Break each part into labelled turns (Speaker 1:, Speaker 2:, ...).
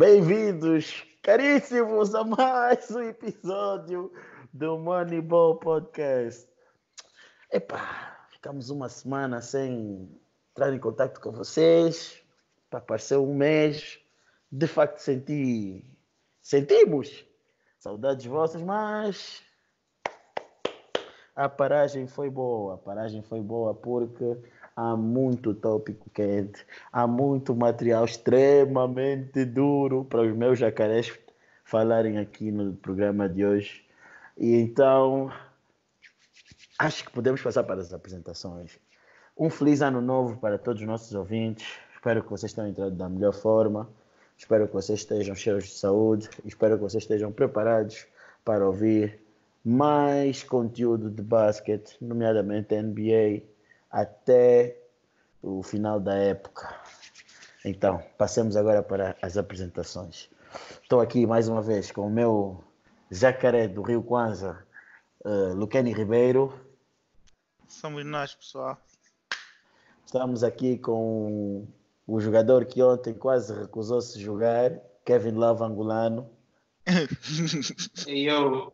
Speaker 1: Bem-vindos, caríssimos, a mais um episódio do Moneyball Podcast. Epá, ficamos uma semana sem entrar em contato com vocês. Para parecer um mês. De facto, senti, sentimos saudades vossas, mas a paragem foi boa. A paragem foi boa porque há muito tópico quente, há muito material extremamente duro para os meus jacarés falarem aqui no programa de hoje. E então, acho que podemos passar para as apresentações. Um feliz ano novo para todos os nossos ouvintes. Espero que vocês tenham entrado da melhor forma. Espero que vocês estejam cheios de saúde. Espero que vocês estejam preparados para ouvir mais conteúdo de basquete, nomeadamente NBA, até o final da época. Então, passemos agora para as apresentações. Estou aqui mais uma vez com o meu jacaré do Rio Kwanza, uh, Luqueni Ribeiro.
Speaker 2: Somos nós, pessoal.
Speaker 1: Estamos aqui com o jogador que ontem quase recusou-se jogar, Kevin Love Angolano.
Speaker 3: e eu.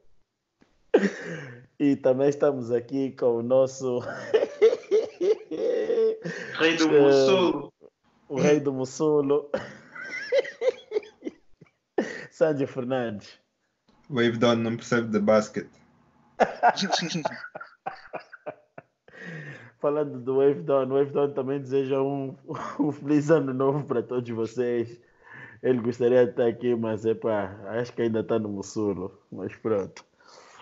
Speaker 1: E também estamos aqui com o nosso
Speaker 3: Rei do Mussulo.
Speaker 1: O rei do Mussulo. Sandro Fernandes.
Speaker 4: Wave Down não percebe de basquete.
Speaker 1: Falando do Wave Down, o Wave Down também deseja um, um feliz ano novo para todos vocês. Ele gostaria de estar aqui, mas epa, acho que ainda está no Mussulo. Mas pronto.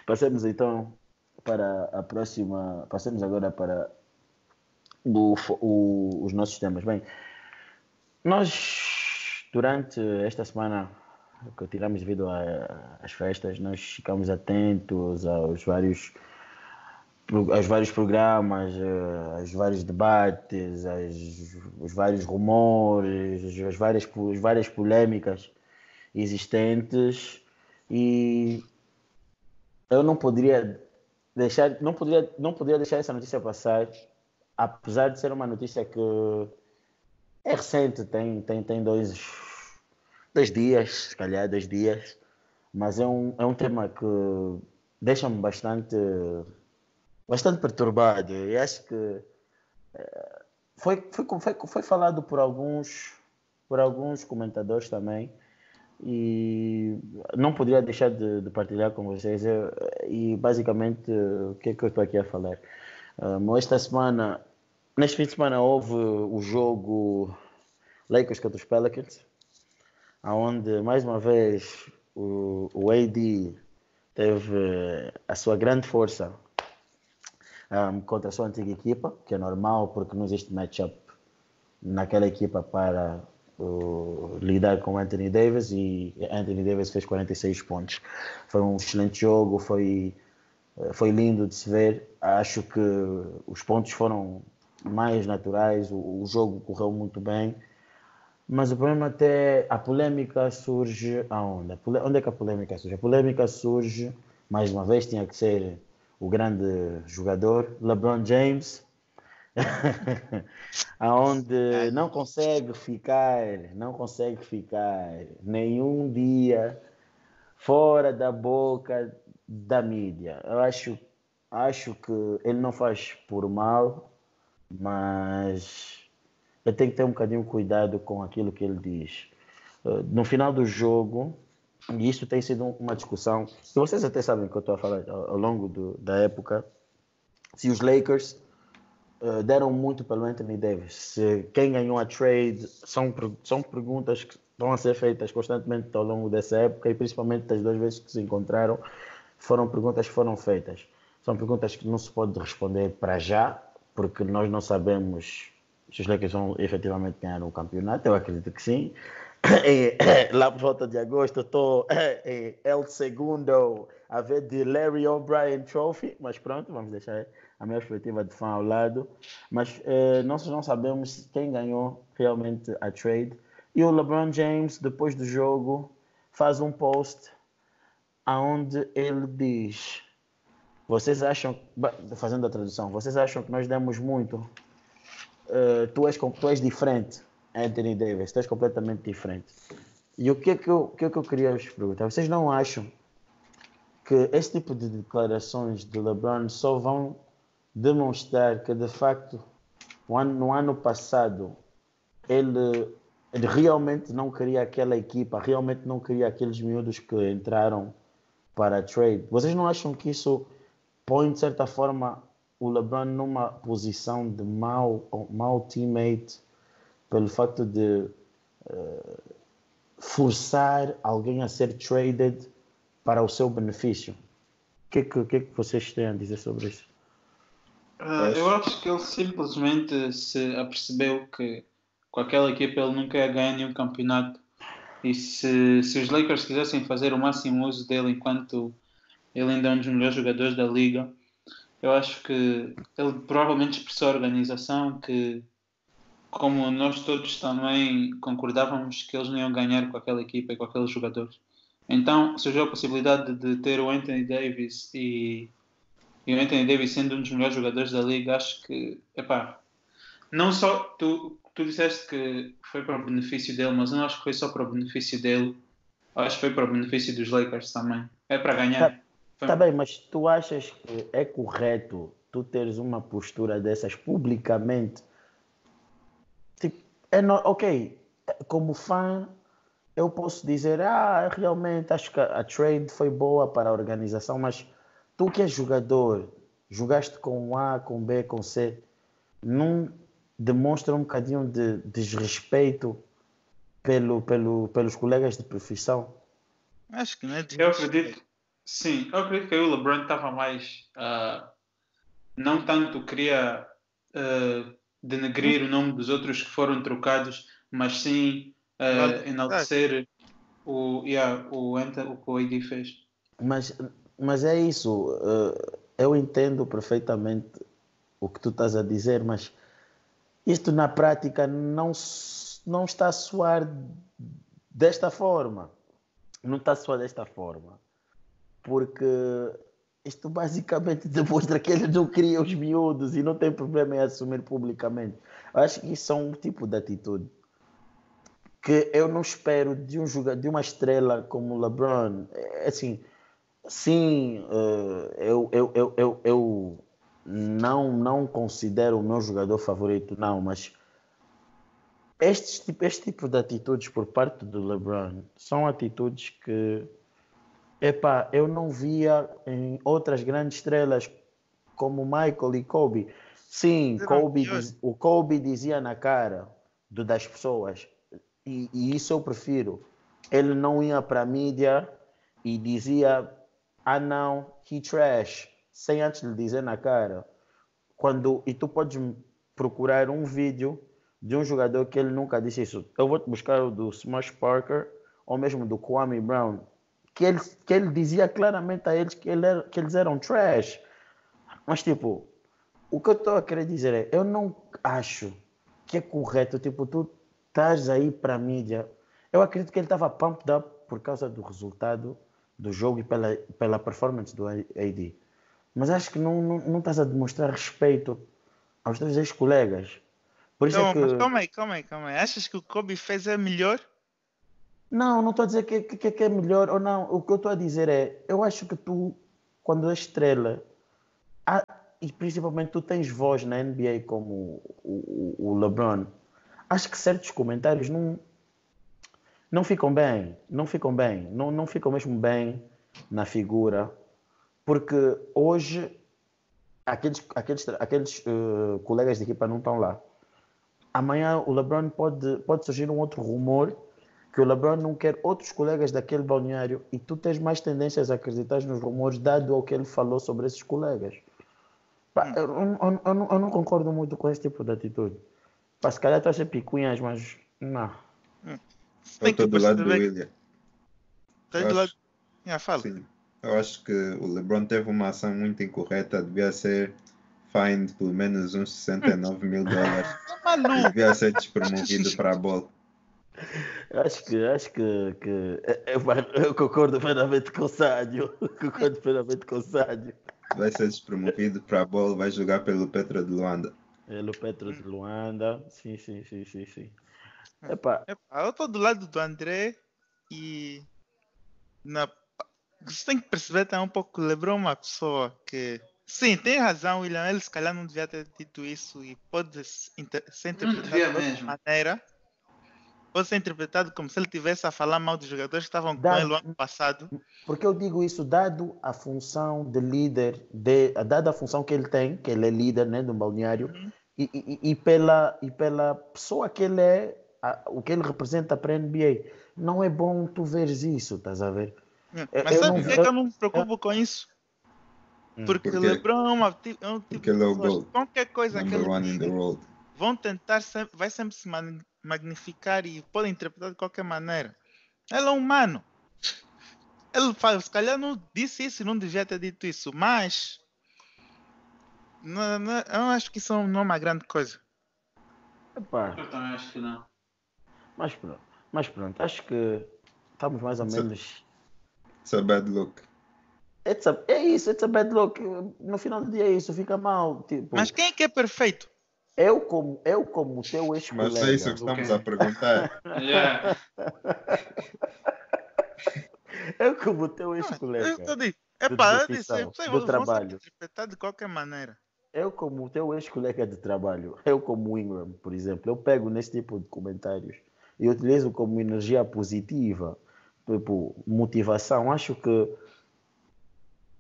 Speaker 1: Passemos então para a próxima. Passemos agora para o, o, os nossos temas. Bem, nós durante esta semana que tiramos devido às festas, nós ficamos atentos aos vários aos vários programas, eh, aos vários debates, aos, aos vários rumores, as várias, as várias polêmicas existentes e eu não poderia deixar, não poderia, não poderia deixar essa notícia passar apesar de ser uma notícia que é recente, tem, tem, tem dois, dois dias, se calhar dois dias, mas é um, é um tema que deixa-me bastante, bastante perturbado. E acho que eh, foi, foi, foi, foi falado por alguns, por alguns comentadores também e não poderia deixar de, de partilhar com vocês. e basicamente, o que é que eu estou aqui a falar? Um, esta semana, neste fim de semana, houve o jogo Lakers contra os Pelicans, onde mais uma vez o, o AD teve a sua grande força um, contra a sua antiga equipa, que é normal porque não existe matchup naquela equipa para uh, lidar com Anthony Davis e Anthony Davis fez 46 pontos. Foi um excelente jogo, foi foi lindo de se ver. Acho que os pontos foram mais naturais, o, o jogo correu muito bem. Mas o problema até a polêmica surge aonde? Onde é que a polêmica surge? A polêmica surge, mais uma vez, tinha que ser o grande jogador, LeBron James, aonde não consegue ficar, não consegue ficar nenhum dia fora da boca da mídia. Eu acho, acho que ele não faz por mal, mas ele tem que ter um bocadinho cuidado com aquilo que ele diz. Eh, no final do jogo, e isso tem sido uma discussão, e vocês até sabem que eu estou a falar ao longo do, da época, se os Lakers uh, deram muito pelo Anthony Davis, se quem ganhou a trade, são, são perguntas que vão a ser feitas constantemente ao longo dessa época e principalmente das duas vezes que se encontraram foram perguntas que foram feitas. São perguntas que não se pode responder para já, porque nós não sabemos se os Lakers vão efetivamente ganhar o campeonato. Eu acredito que sim. E, lá por volta de agosto, estou El Segundo a ver de Larry O'Brien Trophy, mas pronto, vamos deixar a minha perspectiva de fã ao lado. Mas eh, nós não sabemos quem ganhou realmente a trade. E o LeBron James, depois do jogo, faz um post aonde ele diz: Vocês acham, fazendo a tradução, vocês acham que nós demos muito? Uh, tu, és, tu és diferente Anthony Davis, estás completamente diferente. E o que é que eu, que é que eu queria vos perguntar? Vocês não acham que este tipo de declarações de LeBron só vão demonstrar que, de facto, no ano passado, ele, ele realmente não queria aquela equipa, realmente não queria aqueles miúdos que entraram para trade. Vocês não acham que isso põe, de certa forma, o LeBron numa posição de mau, mau teammate pelo facto de uh, forçar alguém a ser traded para o seu benefício? O que, é que, que, é que vocês têm a dizer sobre isso?
Speaker 3: Uh, eu acho que ele simplesmente se apercebeu que com aquela equipa ele nunca ia ganhar nenhum campeonato. E se, se os Lakers quisessem fazer o máximo uso dele enquanto ele ainda é um dos melhores jogadores da liga, eu acho que ele provavelmente expressou a organização que, como nós todos também concordávamos que eles não iam ganhar com aquela equipa e com aqueles jogadores. Então surgiu a possibilidade de ter o Anthony Davis e, e o Anthony Davis sendo um dos melhores jogadores da liga, acho que, epá, não só tu, tu disseste que foi para o benefício dele, mas eu não acho que foi só para o benefício dele, acho que foi para o benefício dos Lakers também. É para ganhar.
Speaker 1: Tá, tá bem, mas tu achas que é correto tu teres uma postura dessas publicamente? Tipo, é no, ok, como fã, eu posso dizer, ah, realmente acho que a trade foi boa para a organização, mas tu que és jogador, jogaste com A, com B, com C, não demonstra um bocadinho de desrespeito pelo, pelo, pelos colegas de profissão?
Speaker 2: Acho que não é
Speaker 3: Eu acredito, sim, eu acredito que o LeBron estava mais, uh, não tanto queria uh, denegrir o nome dos outros que foram trocados, mas sim uh, enaltecer o, yeah, o, o que o AD fez.
Speaker 1: Mas, mas é isso, uh, eu entendo perfeitamente o que tu estás a dizer, mas isto na prática não, não está a soar desta forma. Não está a soar desta forma. Porque isto basicamente demonstra que ele não cria os miúdos e não tem problema em assumir publicamente. Acho que isso é um tipo de atitude que eu não espero de um jogador, de uma estrela como LeBron. É, assim, sim, eh, eu, eu, eu, eu não, não considero o meu jogador favorito, não, mas este, tipo, este tipo de atitudes por parte do LeBron são atitudes que epá, eu não via em outras grandes estrelas como Michael e Kobe. Sim, Kobe, o Kobe dizia na cara do, das pessoas e, e isso eu prefiro. Ele não ia para a mídia e dizia, ah não, he trash, sem antes lhe dizer na cara. Quando, e tu podes procurar um vídeo de um jogador que ele nunca disse isso. Eu vou te buscar o do Smash Parker ou mesmo do Kwame Brown, que ele, que ele dizia claramente a eles que, ele era, que eles eram trash. Mas, tipo, o que eu estou a querer dizer é, eu não acho que é correto, tipo, tu estás aí para a mídia. Eu acredito que ele estava pumped up por causa do resultado do jogo e pela, pela performance do AD. Mas acho que não, não, não estás a demonstrar respeito aos teus ex-colegas.
Speaker 2: Por isso é que... calma aí, calma aí, calma aí. Achas que o Kobe fez é melhor?
Speaker 1: Não, não estou a dizer que, que, que, é melhor ou não. O que eu estou a dizer é, eu acho que tu, quando és estrela, há, e principalmente tu tens voz na NBA como o, o, o LeBron, acho que certos comentários não, não ficam bem, não ficam bem, não, não ficam mesmo bem na figura, porque hoje aqueles, aqueles, aqueles uh, colegas de equipa não estão lá. Amanhã o LeBron pode, pode surgir um outro rumor que o LeBron não quer outros colegas daquele balneário e tu tens mais tendências a acreditar nos rumores dado ao que ele falou sobre esses colegas. Pá, eu, eu, eu, eu, não, eu não concordo muito com esse tipo de atitude. Pá, se calhar estou a ser picuinhas, mas não.
Speaker 4: Hum. Eu estou do lado do William.
Speaker 2: Estás do lado. Yeah, fala.
Speaker 4: Sim. Eu acho que o LeBron teve uma ação muito incorreta, devia ser fined pelo menos uns 69 mil dólares.
Speaker 2: Maluco!
Speaker 4: devia ser despromovido para a bola.
Speaker 1: Acho que, acho que, que eu, eu concordo plenamente com o Sádio. Concordo plenamente com o Sádio.
Speaker 4: Vai ser despromovido para a bola, vai jogar pelo Petro de Luanda.
Speaker 1: Pelo Petro de Luanda, sim, sim, sim, sim, sim. Epá.
Speaker 2: Epá, eu estou do lado do André e na... você tem que perceber também um pouco, lembrou uma pessoa que sim, tem razão, William, ele se calhar não devia ter dito isso e pode ser interpretado de outra maneira. Pode ser interpretado como se ele tivesse a falar mal dos jogadores que estavam dado, com ele no ano passado.
Speaker 1: Porque eu digo isso, dado a função de líder, de, dada a função que ele tem, que ele é líder né, do balneário, uhum. e, e, e, pela, e pela pessoa que ele é, a, o que ele representa para a NBA. Não é bom tu veres isso, estás a ver?
Speaker 2: Hum, mas eu sabe por que eu não me preocupo com isso? Hum, porque, porque LeBron é, uma, é um tipo de qualquer coisa que ele vão tentar, vai sempre se magnificar e podem interpretar de qualquer maneira. Ele é humano. Ele fala, se calhar não disse isso e não devia ter dito isso, mas não, não, eu acho que isso não é uma grande coisa.
Speaker 3: Epá. Eu também acho que não.
Speaker 1: Mas pronto, mas pronto, acho que estamos mais ou menos.
Speaker 4: It's a bad look.
Speaker 1: It's a, é isso, it's a bad look. No final do dia é isso, fica mal. Tipo,
Speaker 2: mas quem é que é perfeito?
Speaker 1: Eu como, eu como teu ex-colega.
Speaker 4: Mas é isso que estamos a perguntar.
Speaker 3: yeah.
Speaker 1: eu como teu ex-colega.
Speaker 2: É para dizer, do trabalho. interpretar de qualquer maneira.
Speaker 1: Eu como teu ex-colega de trabalho, eu como Ingram, por exemplo, eu pego nesse tipo de comentários e utilizo como energia positiva, tipo, motivação. Acho que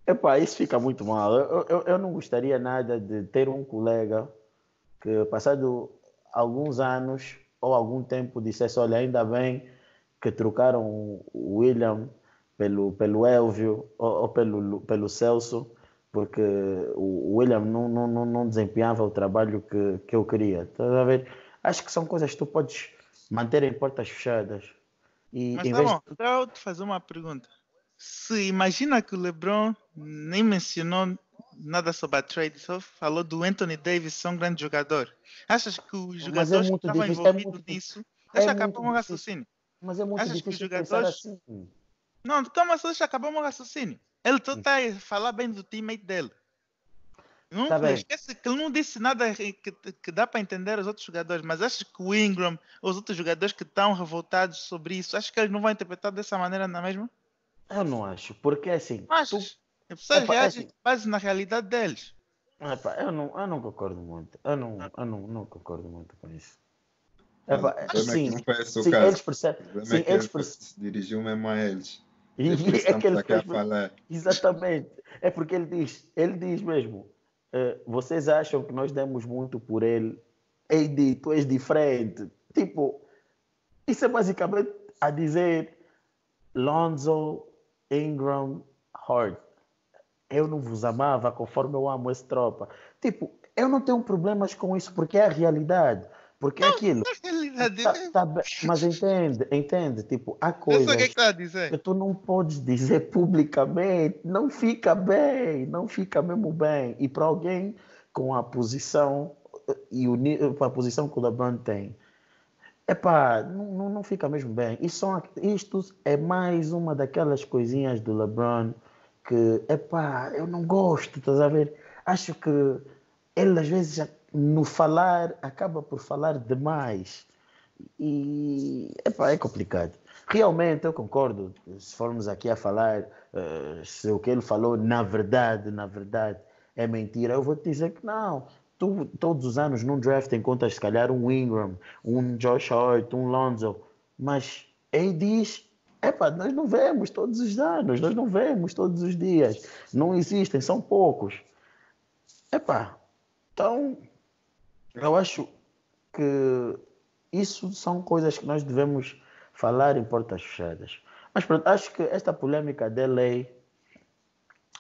Speaker 1: Epá, isso fica muito mal. Eu, eu, eu não gostaria nada de ter um colega que, passado alguns anos ou algum tempo, dissesse: Olha, ainda bem que trocaram o William pelo, pelo Elvio ou, ou pelo, pelo Celso, porque o William não, não, não desempenhava o trabalho que, que eu queria. Tá a ver? Acho que são coisas que tu podes manter em portas fechadas.
Speaker 2: E, Mas tá bom, de... então eu te fazer uma pergunta. Se imagina que o LeBron nem mencionou nada sobre a trade, só falou do Anthony Davis ser um grande jogador. Achas que os é jogadores é que estavam envolvidos é nisso. Deixa é acabar o raciocínio.
Speaker 1: Mas é muito Achas difícil que os jogadores. Assim.
Speaker 2: Não, calma só, deixa acabar o raciocínio. Ele só está a falar bem do teammate dele. Não tá esquece que ele não disse nada que, que dá para entender os outros jogadores, mas acho que o Ingram, os outros jogadores que estão revoltados sobre isso, acho que eles não vão interpretar dessa maneira, não é mesmo?
Speaker 1: Eu não acho, porque assim.
Speaker 2: Achas? Tu... As pessoas reagem base na realidade deles.
Speaker 1: Epa, eu, não, eu não concordo muito. Eu não, eu não, não concordo muito com isso.
Speaker 4: Epa, é sim, sim, caso. Eles percebem. Sim, eles percebem. Se dirigiu mesmo a eles.
Speaker 1: E, é que ele falar. Exatamente. É porque ele diz, ele diz mesmo, vocês acham que nós demos muito por ele? Ei, tu és diferente. Tipo, isso é basicamente a dizer Lonzo, Ingram, Hart. Eu não vos amava conforme eu amo essa tropa. Tipo, eu não tenho problemas com isso porque é a realidade. Porque é aquilo. É realidade. Tá, tá, mas entende, entende? Tipo, há coisas
Speaker 2: que, tá que,
Speaker 1: tu não podes dizer publicamente. Não fica bem, não fica mesmo bem. E para alguém com a posição e o, a posição que o LeBron tem, Epá, não, não fica mesmo bem. Isto, são, isto é mais uma daquelas coisinhas do LeBron que, epá, eu não gosto, estás a ver? Acho que ele às vezes no falar acaba por falar demais e, epá, é complicado. Realmente eu concordo, se formos aqui a falar uh, se o que ele falou na verdade, na verdade é mentira, eu vou te dizer que não. Tu, todos os anos num draft encontras se calhar um Ingram, um Josh Hart, um Lonzo, mas ele diz Epá, nós não vemos todos os anos, nós não vemos todos os dias. Não existem, são poucos. Epá, então eu acho que isso são coisas que nós devemos falar em portas fechadas. Mas pronto, acho que esta polêmica da lei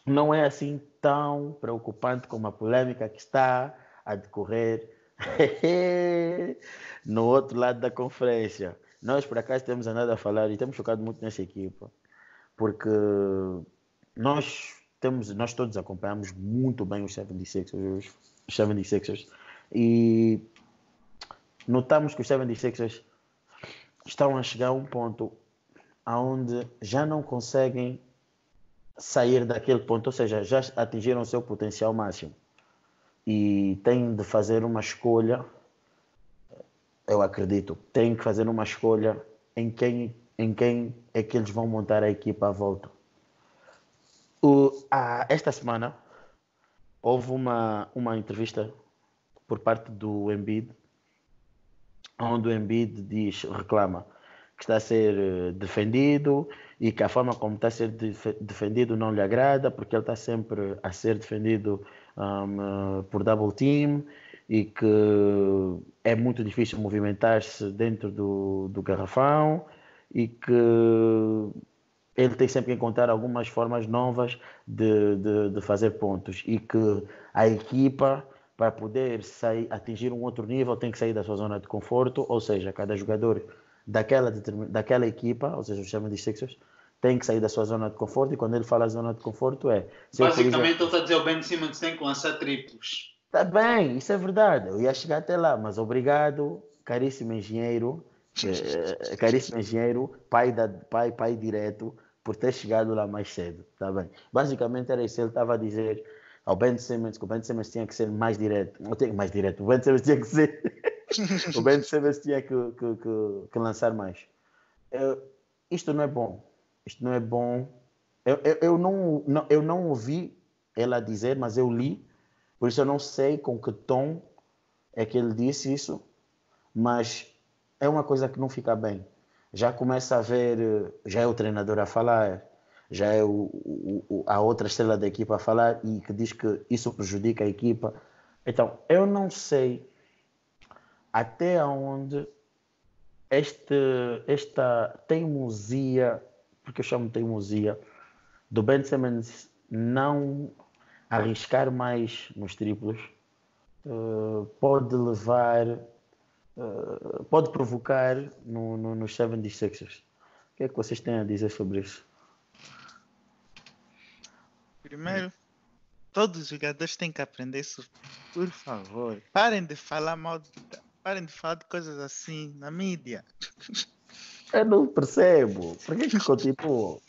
Speaker 1: não é assim tão preocupante como a polêmica que está a decorrer no outro lado da conferência. Nós, por acaso, temos andado a falar e temos focado muito nessa equipa, porque nós temos, nós todos acompanhamos muito bem os 76ers, os 76ers e notamos que os 76ers estão a chegar a um ponto aonde já não conseguem sair daquele ponto, ou seja, já atingiram o seu potencial máximo e têm de fazer uma escolha eu acredito, têm que fazer uma escolha em quem, em quem é que eles vão montar a equipa à volta. O, a, esta semana houve uma, uma entrevista por parte do Embiid, onde o Embiid diz, reclama que está a ser eh, defendido e que a forma como está a ser defendido não lhe agrada, porque ele está sempre a ser defendido um, por double team e que é muito difícil movimentar-se dentro do, do garrafão e que ele tem sempre que encontrar algumas formas novas de, de, de, fazer pontos e que a equipa para poder sair, atingir um outro nível tem que sair da sua zona de conforto, ou seja, cada jogador daquela, daquela equipa, ou seja, o chama de Sixers, tem que sair da sua zona de conforto e quando ele fala zona de conforto é...
Speaker 3: Basicamente ele está a dizer o Ben Simmons tem que lançar triplos.
Speaker 1: Está bem, isso é verdade. Eu ia chegar até lá, mas obrigado, caríssimo engenheiro, eh, caríssimo engenheiro, pai, da, pai, pai direto, por ter chegado lá mais cedo. Tá bem. Basicamente era isso. Ele estava a dizer ao Ben Simmons que o Ben Simmons tinha que ser mais direto. Não tem mais direto. O Ben Simmons tinha que ser. o Ben Simmons tinha que, que, que, que lançar mais. Eu, isto não é bom. Isto não é bom. Eu, eu, eu, não, não, eu não ouvi ela dizer, mas eu li por isso eu não sei com que tom é que ele disse isso, mas é uma coisa que não fica bem. Já começa a ver, já é o treinador a falar, já é o, o, a outra estrela da equipa a falar e que diz que isso prejudica a equipa. Então, eu não sei até onde este, esta teimosia, porque eu chamo de teimosia, do Ben Simmons não arriscar mais nos triplos uh, pode levar, uh, pode provocar no, no, nos 76ers. O que é que vocês têm a dizer sobre isso?
Speaker 2: Primeiro, todos os jogadores têm que aprender isso, por favor. Parem de falar mal, de, parem de falar de coisas assim na mídia.
Speaker 1: Eu não percebo. Por que, que continuam?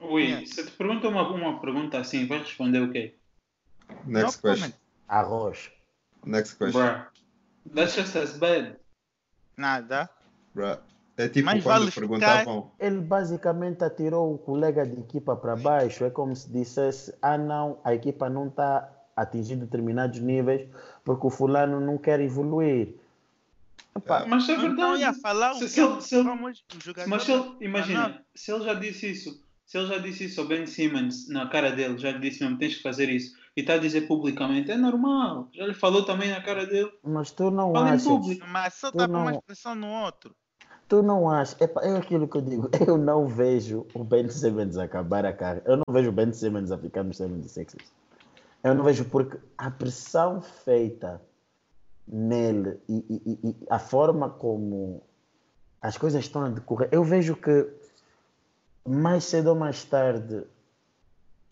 Speaker 3: Ui, se te pergunta uma, uma pergunta assim, vais responder o quê?
Speaker 4: Next no question.
Speaker 1: Arroz.
Speaker 4: Next question. Bruh.
Speaker 3: That's just as bad.
Speaker 2: Nada.
Speaker 4: Bruh. É tipo Mas quando vale perguntavam.
Speaker 1: Ficar... Ele basicamente atirou o colega de equipa para baixo. É como se dissesse: ah, não, a equipa não está atingindo determinados níveis porque o fulano não quer evoluir.
Speaker 3: Opa, mas é verdade. Não
Speaker 2: ia falar se,
Speaker 3: se, ele, se ele, Mas se ele, imagina, se ele já disse isso, se ele já disse isso ao Ben Simmons na cara dele, já lhe disse mesmo, tens que fazer isso e está a dizer publicamente, é normal. Já lhe falou também na cara dele.
Speaker 1: Mas tu não Fala achas...
Speaker 2: Público. Mas só está com uma expressão no outro.
Speaker 1: Tu não achas... É, aquilo que eu digo. Eu não vejo o Ben Simmons acabar a carreira. Eu não vejo o Ben Simmons a ficar nos 76ers. Eu não vejo porque a pressão feita nele e, e, e a forma como as coisas estão a decorrer, eu vejo que mais cedo ou mais tarde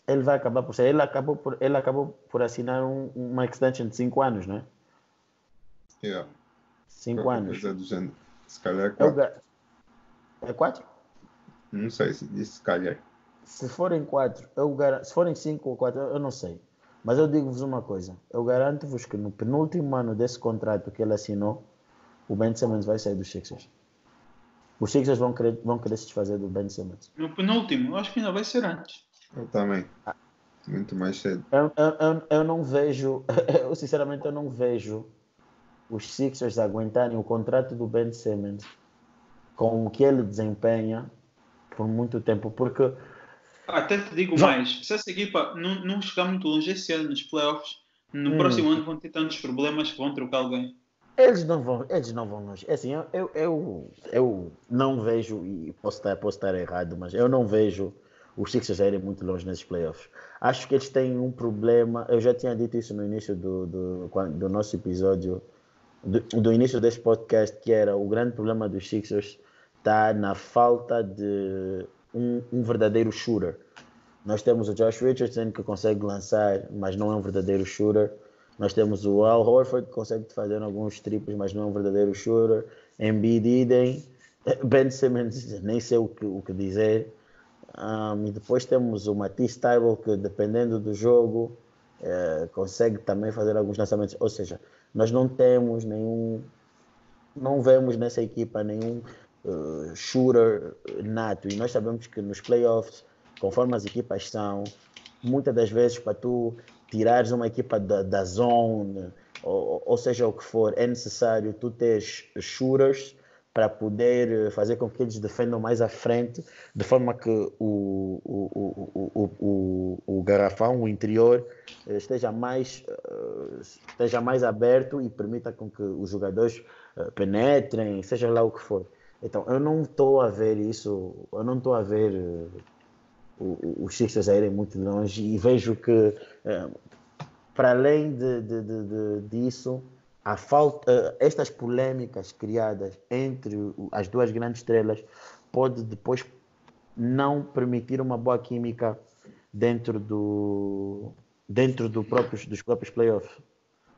Speaker 1: ele vai acabar por sair. Ele acabou por, ele acabou por assinar um, uma extension de 5 anos, não é?
Speaker 4: Yeah.
Speaker 1: 5 anos.
Speaker 4: Coisa do género. Se calhar 4. É
Speaker 1: 4?
Speaker 4: É não sei se disse se calhar.
Speaker 1: Se forem 4, eu garanto. Se forem 5 ou 4, eu não sei. Mas eu digo-vos uma coisa. Eu garanto-vos que no penúltimo ano desse contrato que ele assinou, o Ben Simmons vai sair dos Sixers. Os Sixers vão querer, vão querer se desfazer do Ben Simmons.
Speaker 3: No penúltimo, eu acho que ainda vai ser antes.
Speaker 4: Eu também. Muito mais cedo.
Speaker 1: Eu, eu, eu, não vejo, eu sinceramente eu não vejo os Sixers aguentarem o contrato do Ben Simmons com o que ele desempenha por muito tempo, porque
Speaker 3: até te digo mais, se essa equipa não, não chegar muito longe esse ano nos playoffs, no hum. próximo ano vão ter tantos problemas que vão trocar alguém.
Speaker 1: Eles não vão, eles não vão longe. É assim, eu, eu, eu, eu não vejo, e posso estar, posso estar errado, mas eu não vejo os Sixers irem muito longe nesses playoffs. Acho que eles têm um problema. Eu já tinha dito isso no início do, do, do nosso episódio, do, do, início deste podcast, que era o grande problema dos Sixers está na falta de um, um, verdadeiro shooter. Nós temos o Josh Richardson que consegue lançar, mas não é um verdadeiro shooter. Nós temos o Al Horford que consegue fazer alguns triplos, mas não é um verdadeiro shooter. Embiid idem. Ben Simmons, nem sei o que, o que dizer. Um, e depois temos o Matisse Tybalt, que dependendo do jogo, é, consegue também fazer alguns lançamentos. Ou seja, nós não temos nenhum não vemos nessa equipa nenhum uh, shooter nato. E nós sabemos que nos playoffs, conforme as equipas são, muitas das vezes para tu tirares uma equipa da, da zone, ou, ou, seja o que for, é necessário tu teres shooters para poder eh, fazer com que eles defendam mais à frente, de forma que o, o, o, o, o garrafão, o interior, eh, esteja mais, eh, esteja mais aberto e permita com que os jogadores penetrem, seja lá o que for. Então, eu não estou a ver isso, eu não estou a ver os Sixers a irem muito longe e vejo que, para além de, de, de, disso, a falta, estas polêmicas criadas entre as duas grandes estrelas pode depois não permitir uma boa química dentro do dentro do próprios, dos próprios playoffs.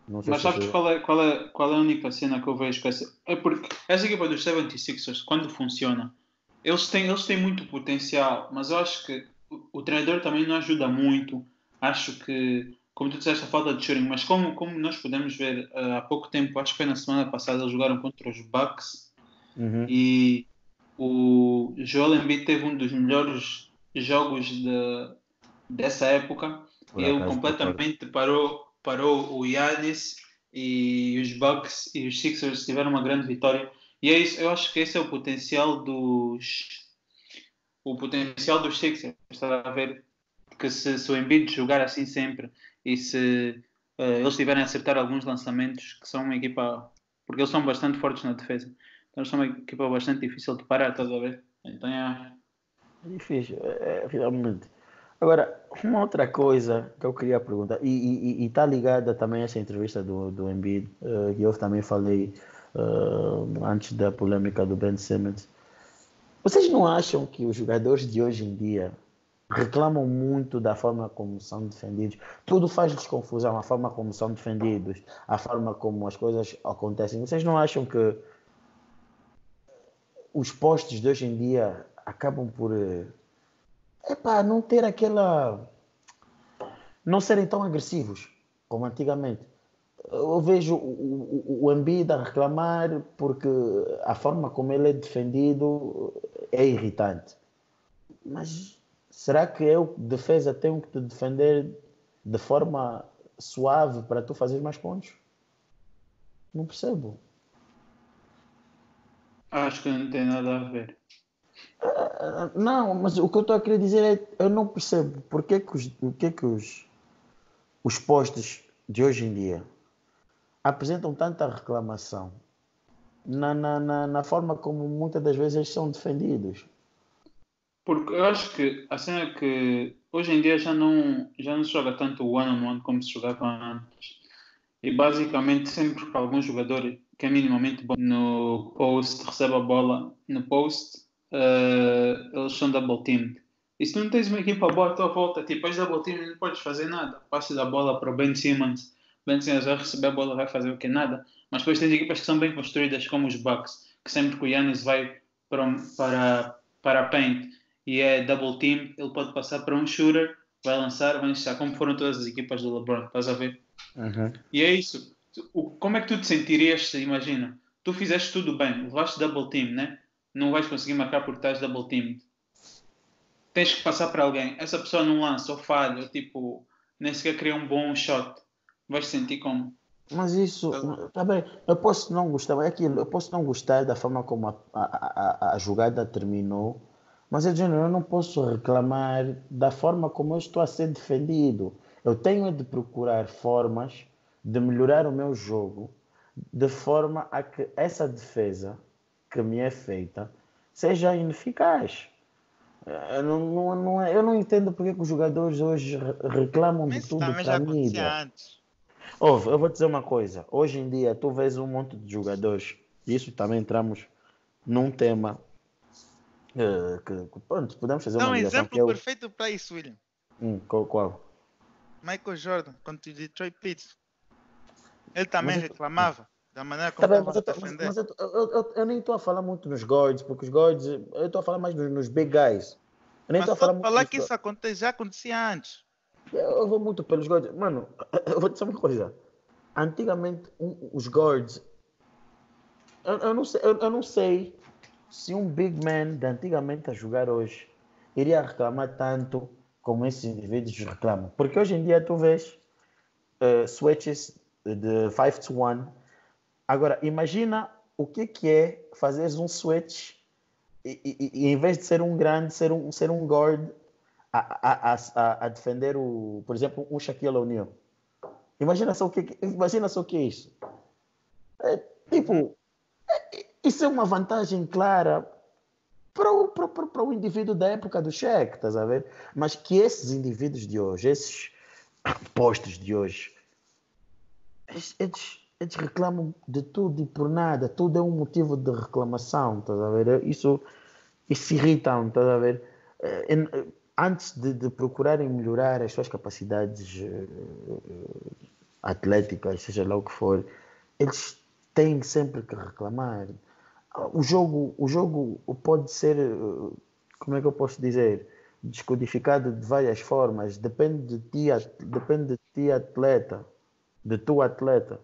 Speaker 3: Mas sabes se... qual, é, qual, é, qual é a única cena que eu vejo com essa? É porque essa equipa dos 76ers, quando funciona, eles têm, eles têm muito potencial, mas eu acho que o, o treinador também não ajuda muito. Acho que como tu disseste, a falta de shooting, mas como, como nós podemos ver uh, há pouco tempo, acho que foi na semana passada, eles jogaram contra os Bucks uhum. e o Joel Embiid teve um dos melhores jogos de, dessa época. Por ele completamente parou, parou o Giannis e os Bucks e os Sixers tiveram uma grande vitória. E é isso, eu acho que esse é o potencial dos o potencial dos Sixers, está a ver que se, se o Embiid jogar assim sempre e se uh, eles tiverem a acertar alguns lançamentos, que são uma equipa, porque eles são bastante fortes na defesa, então são uma equipa bastante difícil de parar, estás a ver? Então é.
Speaker 1: É difícil, é, é, realmente. Agora, uma outra coisa que eu queria perguntar, e está ligada também a essa entrevista do, do Embiid, uh, que eu também falei uh, antes da polêmica do Ben Simmons. Vocês não acham que os jogadores de hoje em dia reclamam muito da forma como são defendidos. Tudo faz-lhes confusão, a forma como são defendidos, a forma como as coisas acontecem. Vocês não acham que os postos de hoje em dia acabam por eh, epá, não ter aquela. não serem tão agressivos como antigamente? Eu vejo o, o, o reclamar porque a forma como ele é defendido é irritante. Mas será que eu, defesa, tenho que te defender de forma suave para tu fazer mais pontos? Não percebo.
Speaker 3: Acho que não tem nada a ver.
Speaker 1: Uh, não, mas o que eu estou a querer dizer é eu não percebo porque que os, o que os, os postos de hoje em dia apresentam tanta reclamação na, na, na, na forma como muitas das vezes eles são defendidos.
Speaker 3: Porque eu acho que a cena é que hoje em dia já não, já não se joga tanto o one-on-one -on -one como se jogava antes. E basicamente sempre que algum jogador que é minimamente bom no post recebe a bola no post, uh, eles são double teamed. E se não tens uma equipa boa à tua volta, tipo, és double team não podes fazer nada. Passe a bola para o Ben Simmons. Ben Simmons vai receber a bola, vai fazer o que? Nada. Mas depois tens equipas que são bem construídas, como os Bucks, que sempre que o Yannis vai para, para, para a paint e é double team, ele pode passar para um shooter, vai lançar, vai encher, como foram todas as equipas do LeBron, estás a ver? Uhum. E é isso. O, como é que tu te sentirias se, imagina, tu fizeste tudo bem, levaste double team, né? Não vais conseguir marcar porque estás double team. Tens que passar para alguém. Essa pessoa não lança ou falha, ou tipo, nem sequer cria um bom shot. Vais sentir como?
Speaker 1: Mas isso, tá bem, eu posso não gostar, é aquilo, eu posso não gostar da forma como a, a, a, a jogada terminou, mas eu, eu não posso reclamar da forma como eu estou a ser defendido. Eu tenho de procurar formas de melhorar o meu jogo de forma a que essa defesa que me é feita seja ineficaz. Eu não, não, não, é, eu não entendo porque que os jogadores hoje reclamam Mas de tudo para a mídia. Ouve, eu vou dizer uma coisa. Hoje em dia, tu vês um monte de jogadores, e isso também entramos num tema Uh, que, que, pronto, podemos fazer uma
Speaker 2: um exemplo perfeito para isso, William.
Speaker 1: Hum, qual, qual?
Speaker 2: Michael Jordan, contra o Detroit Pistons. Ele também mas reclamava eu... da maneira como
Speaker 1: tá estava a defender. Mas, mas eu, eu, eu, nem estou a falar muito nos guards, porque os guards, eu estou a falar mais nos, nos big guys.
Speaker 2: Eu nem estou a falar, falar que isso acontece, já acontecia antes.
Speaker 1: Eu vou muito pelos guards. Mano, eu vou dizer uma coisa. Antigamente, um, os guards eu, eu, não sei, eu, eu, não sei se um big man de antigamente a jogar hoje iria reclamar tanto como esses indivíduos reclamam. Porque hoje em dia tu vês uh, switches de 5 to 1. Agora, imagina o que, que é fazeres um switch e, e, e, em vez de ser um grande, ser um, ser um guard a, a, a, a defender, o, por exemplo, um Shaquille O'Neal. Imagina só o que, imagina só o que é isso. É, tipo, é, isso é uma vantagem clara para o, para, para, para o indivíduo da época do Shaq, estás a ver? Mas que esses indivíduos de hoje, esses postos de hoje, eles, eles reclamam de tudo e por nada, tudo é um motivo de reclamação, estás a ver? Isso, isso irrita-me, estás a ver? É, antes de, de, procurarem melhorar as suas capacidades uh, atléticas, seja lá o que for, eles têm sempre que reclamar. O jogo, o jogo pode ser, como é que eu posso dizer, descodificado de várias formas, depende de ti, depende de ti atleta, de tu atleta.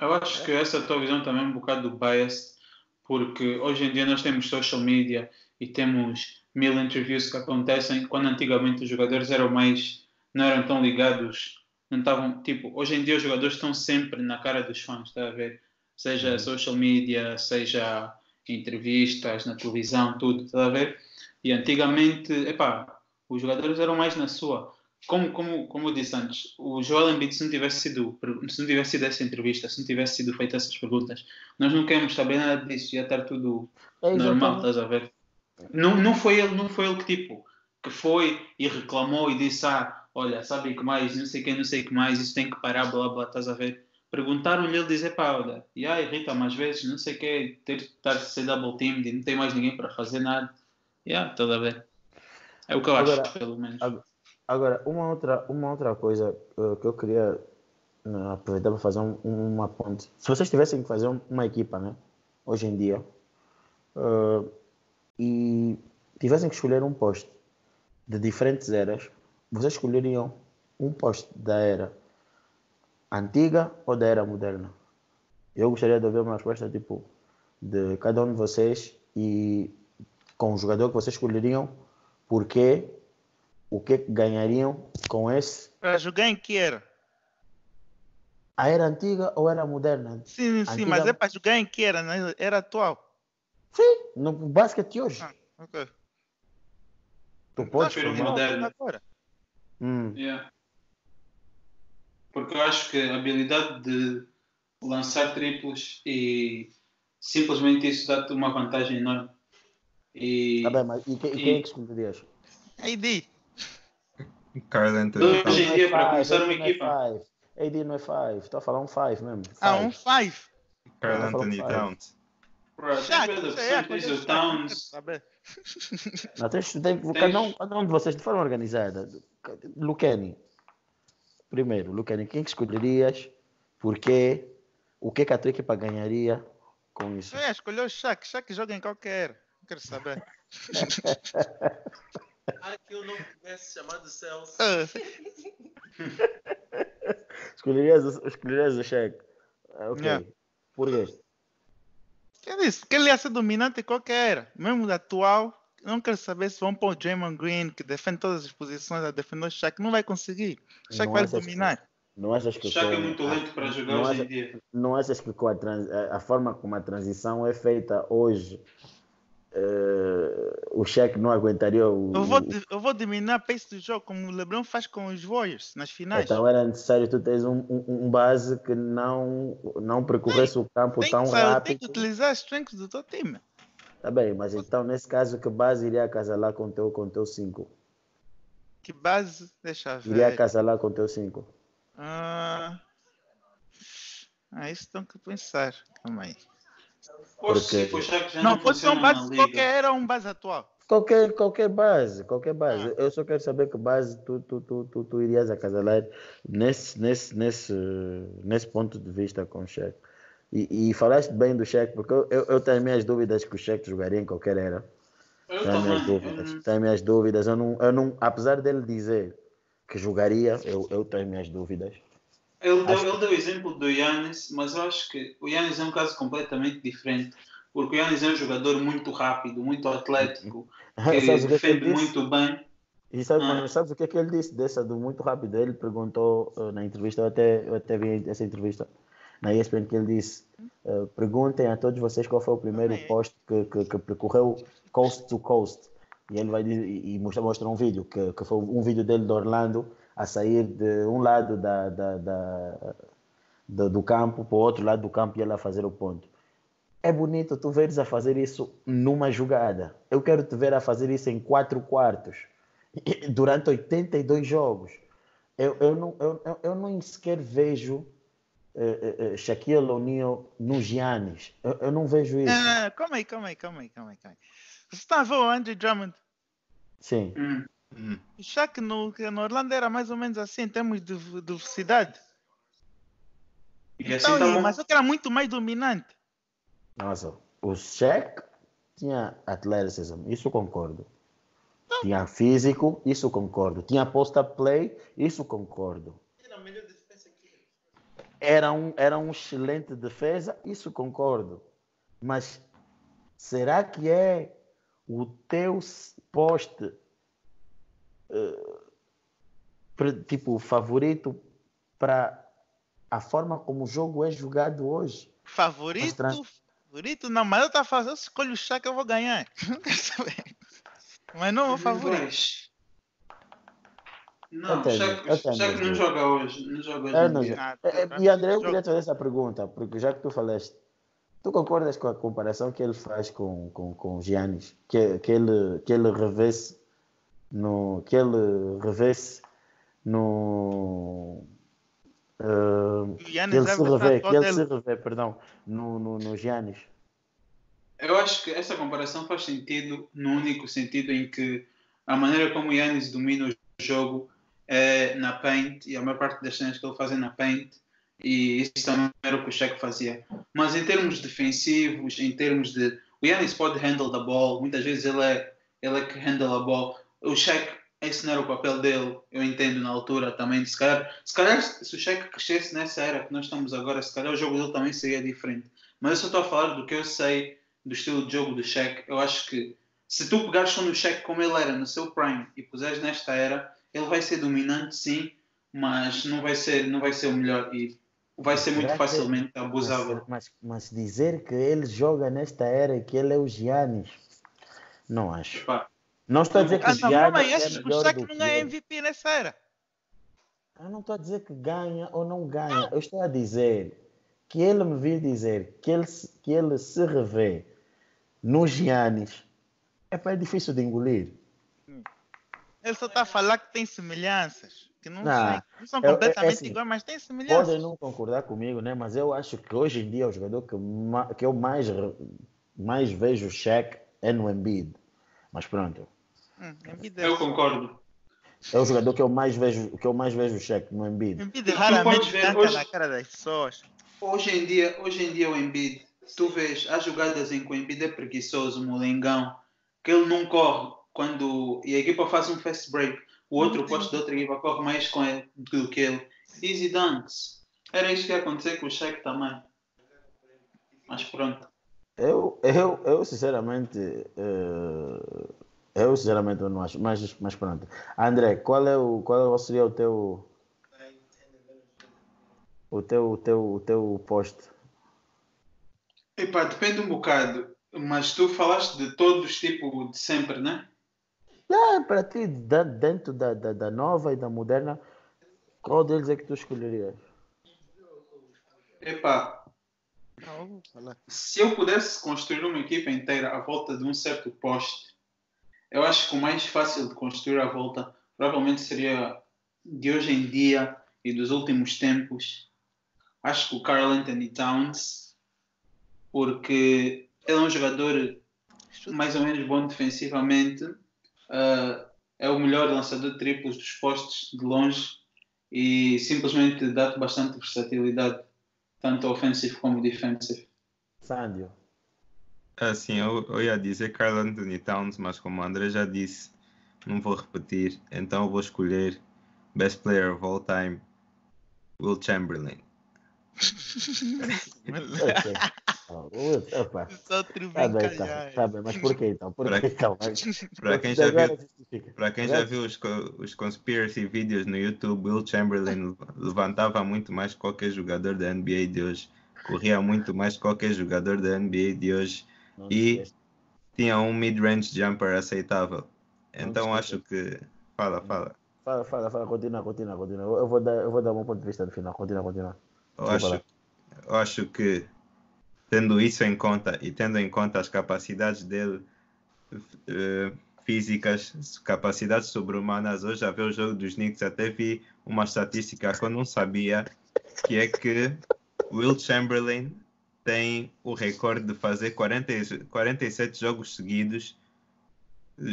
Speaker 3: Eu acho que essa tua visão também é um bocado bias, porque hoje em dia nós temos social media e temos mil interviews que acontecem quando antigamente os jogadores eram mais não eram tão ligados não estavam tipo hoje em dia os jogadores estão sempre na cara dos fãs está a ver seja uhum. social media seja entrevistas na televisão tudo está a ver e antigamente epá, os jogadores eram mais na sua como, como, como eu disse antes, o Joel Embiid, se não tivesse sido, se não tivesse sido essa entrevista, se não tivesse sido feita essas perguntas, nós não queremos saber nada disso, ia estar tudo é normal, estás a ver? Não, não, foi ele, não foi ele que tipo que foi e reclamou e disse ah, olha, sabe que mais, não sei quem, não sei que mais, isso tem que parar, blá blá, estás a ver? Perguntaram-lhe ele dizer pá, olha, e aí irrita-me às vezes, não sei o que, ter de estar ser double team e não tem mais ninguém para fazer nada. Yeah, estás a ver? É o que eu agora, acho, pelo menos.
Speaker 1: Agora, uma outra, uma outra coisa uh, que eu queria uh, aproveitar para fazer um, uma ponte. Se vocês tivessem que fazer uma equipa, né? Hoje em dia, uh, e tivessem que escolher um poste de diferentes eras, vocês escolheriam um poste da era antiga ou da era moderna? Eu gostaria de ouvir uma resposta tipo de cada um de vocês e com o jogador que vocês escolheriam, porquê, o que ganhariam com esse.
Speaker 2: Para jogar em que era?
Speaker 1: A era antiga ou era moderna?
Speaker 2: Sim, sim, antiga... mas é para jogar em que era? Né? Era atual?
Speaker 1: Sim, no basquete hoje. Ah, ok.
Speaker 3: Tu podes formar moderno. agora. Hum. Yeah. Porque eu acho que a habilidade de lançar triplos e simplesmente isso dá-te uma vantagem enorme.
Speaker 1: E, tá bem, mas e, que, e quem é que escolherias?
Speaker 2: AD.
Speaker 4: Carl Anthony.
Speaker 3: Hoje em dia, para começar uma equipa.
Speaker 1: AD não é 5, estou a falar um 5 mesmo. Five.
Speaker 2: Ah, um 5.
Speaker 4: Carl Anthony Towns.
Speaker 1: Não, tens, tem, cada, um, cada um de vocês de forma organizada. Luqueni. Primeiro, Luqueni, quem que escolherias? Porquê? O que, que a tua equipa ganharia com isso?
Speaker 2: É, escolheu o Shaq. Shaq joga em qualquer. Não quero saber.
Speaker 5: ah, que eu não tivesse chamado Celso.
Speaker 1: Ah. escolherias, escolherias o Shaq. Ah, ok. Yeah. Por quê?
Speaker 2: Quem disse? Que ele ia ser dominante qualquer, mesmo atual. Não quero saber se vão pôr o Draymond Green, que defende todas as posições, a defender o Shaq. Não vai conseguir. O Shaq vai dominar. Que,
Speaker 1: não achas que
Speaker 3: o Shaq é muito lento para jogar
Speaker 1: não
Speaker 3: hoje em dia.
Speaker 1: Não achas que com a, trans, a, forma como a transição é feita hoje, uh, o Shaq não aguentaria o.
Speaker 2: Eu vou, eu vou diminuir a pace do jogo, como o LeBron faz com os Warriors nas finais.
Speaker 1: Então era necessário tu teres um, um, um base que não, não percorresse tem, o campo tão que, rápido. Tem
Speaker 2: que utilizar as strengths do teu time.
Speaker 1: Tá bem, mas então nesse caso que base iria casalar com teu com teu 5?
Speaker 2: Que base? Deixa ver.
Speaker 1: Iria casalar com teu 5.
Speaker 2: Ah, ah, isso tem que pensar. Calma aí.
Speaker 3: Porque...
Speaker 2: não, não pode ser um base qualquer, era um base atual.
Speaker 1: Qualquer, qualquer base, qualquer base. Ah. Eu só quero saber que base tu, tu, tu, tu, tu irias acasalar nesse, nesse, nesse, nesse ponto de vista com o Cheque. E, e falaste bem do Cheque, porque eu, eu, eu, tenho minhas dúvidas que o Cheque jogaria em qualquer era. Eu tenho minhas dúvidas. Tenho minhas dúvidas. Eu não, eu não, apesar dele dizer que jogaria, eu, eu tenho minhas dúvidas.
Speaker 3: Ele deu, ele deu o exemplo do Yannis, mas eu acho que o Yannis é um caso completamente diferente. Porque o Yannis é um jogador muito rápido, muito atlético, que defende muito bem.
Speaker 1: E sabe, ah. sabes o que é que ele disse dessa do muito rápido? Ele perguntou uh, na entrevista, eu até, eu até vi essa entrevista na ESPN, que ele disse: uh, perguntem a todos vocês qual foi o primeiro post que, que, que, percorreu coast to coast. E ele vai dizer, e mostra, mostra um vídeo, que, que foi um vídeo dele de Orlando a sair de um lado da, da, da, do, do campo para o outro lado do campo e ele a fazer o ponto. É bonito tu veres a fazer isso numa jogada. Eu quero te ver a fazer isso em quatro quartos, durante 82 jogos. Eu, eu, não, eu, eu não sequer vejo uh, uh, Shaquille O'Neal no Giannis. Eu, eu, não vejo isso.
Speaker 2: Ah, calma aí, calma aí, calma aí, calma aí. Calma aí. Você está a ver o Andrew Drummond?
Speaker 1: Sim.
Speaker 2: Hum. Hum. O Shaq no, no Orlando era mais ou menos assim em termos de, de velocidade. Então, assim tá mas que era muito mais dominante.
Speaker 1: Nossa, o Shaq tinha athleticism, isso concordo. Não. Tinha físico, isso concordo. Tinha post-up play, isso concordo. Era melhor defesa que ele. Era um, era um excelente defesa, isso concordo. Mas será que é o teu poste uh, tipo favorito para a forma como o jogo é jogado hoje?
Speaker 2: Favorito? Favorito? Não, mas eu tá fazendo, eu escolho o chá que eu vou ganhar. Não quero saber. Mas não o favorito.
Speaker 3: Não, já que não joga hoje. Não joga hoje. É, não,
Speaker 1: ah, é, e André, eu queria te fazer essa pergunta, porque já que tu falaste, tu concordas com a comparação que ele faz com, com, com o Giannis? Que, que, ele, que ele revesse no. que ele revesse no Uh, que ele se revê, que ele se revê, perdão, no, no, no Giannis.
Speaker 3: Eu acho que essa comparação faz sentido no único sentido em que a maneira como o Yannis domina o jogo é na paint e a maior parte das cenas que ele faz é na paint e isso também era o que o Shaq fazia. Mas em termos defensivos, em termos de... O Yannis pode handle the ball, muitas vezes ele é, ele é que handle a ball. O Shaq esse não era o papel dele, eu entendo na altura também. Se calhar, se, calhar, se o Cheque crescesse nessa era que nós estamos agora, se calhar o jogo dele também seria diferente. Mas eu só estou a falar do que eu sei do estilo de jogo do Cheque. Eu acho que se tu pegares só no Cheque como ele era no seu prime e puseres nesta era, ele vai ser dominante, sim, mas não vai ser, não vai ser o melhor e vai ser muito facilmente abusável.
Speaker 1: Mas, mas, dizer que ele joga nesta era e que ele é o Giannis, não acho. Não estou a dizer que ah, não, ganha. Mas
Speaker 2: é o Shaq não ganha MVP nessa era.
Speaker 1: Eu não estou a dizer que ganha ou não ganha. Eu estou a dizer que ele me viu dizer que ele, que ele se revê no Giannis. É, é difícil de engolir.
Speaker 2: Ele só está a falar que tem semelhanças. Que não, não, sei, não são completamente é, é assim, iguais, mas tem semelhanças.
Speaker 1: Podem não concordar comigo, né? mas eu acho que hoje em dia o jogador que, que eu mais, mais vejo cheque é no Embiid. Mas pronto.
Speaker 3: Hum, eu concordo.
Speaker 1: É o jogador que eu mais vejo, que eu mais vejo o cheque no Embiid.
Speaker 2: Embiid raramente ver hoje, na cara das pessoas.
Speaker 3: Hoje em dia, hoje em dia o Embiid, tu vês as jogadas em que o Embiid é preguiçoso, molengão, que ele não corre quando e a equipa faz um fast break, o outro posto da outra equipa corre mais com ele do que ele. Easy dunks. Era isso que ia acontecer com o cheque também. Mas pronto.
Speaker 1: Eu, eu, eu sinceramente, uh, eu sinceramente não acho, mas, mas pronto. André, qual é o, qual seria o teu, o teu, o teu, o teu posto?
Speaker 3: Epá, depende um bocado, mas tu falaste de todos, tipo, de sempre, né?
Speaker 1: É, para ti, dentro da, da, da nova e da moderna, qual deles é que tu escolherias?
Speaker 3: Epá, se eu pudesse construir uma equipa inteira à volta de um certo poste, eu acho que o mais fácil de construir à volta provavelmente seria de hoje em dia e dos últimos tempos. Acho que o Carl Anthony Towns, porque ele é um jogador mais ou menos bom defensivamente, uh, é o melhor lançador de triplos dos postes de longe e simplesmente dá-te bastante versatilidade tanto offensive como defensive.
Speaker 1: Sandio.
Speaker 4: Assim, eu, eu ia dizer Carl Anthony Towns, mas como o André já disse, não vou repetir, então eu vou escolher Best Player of All Time, Will Chamberlain.
Speaker 1: okay. Opa. Só tá bem, tá, tá bem, mas por que então? Por que então?
Speaker 4: Para quem já viu, para quem já viu os, os conspiracy videos no YouTube, Will Chamberlain levantava muito mais que qualquer jogador da NBA de hoje, corria muito mais que qualquer jogador da NBA de hoje Não e tinha um mid-range jumper aceitável. Então acho que fala, fala.
Speaker 1: Fala, fala, fala, continua, continua, continua. Eu vou dar, eu vou dar um ponto de vista no final. Continua, continua.
Speaker 4: Eu acho, eu acho que, tendo isso em conta e tendo em conta as capacidades dele uh, físicas, capacidades sobre-humanas, hoje a ver o jogo dos Knicks até vi uma estatística que eu não sabia, que é que Will Chamberlain tem o recorde de fazer 40, 47 jogos seguidos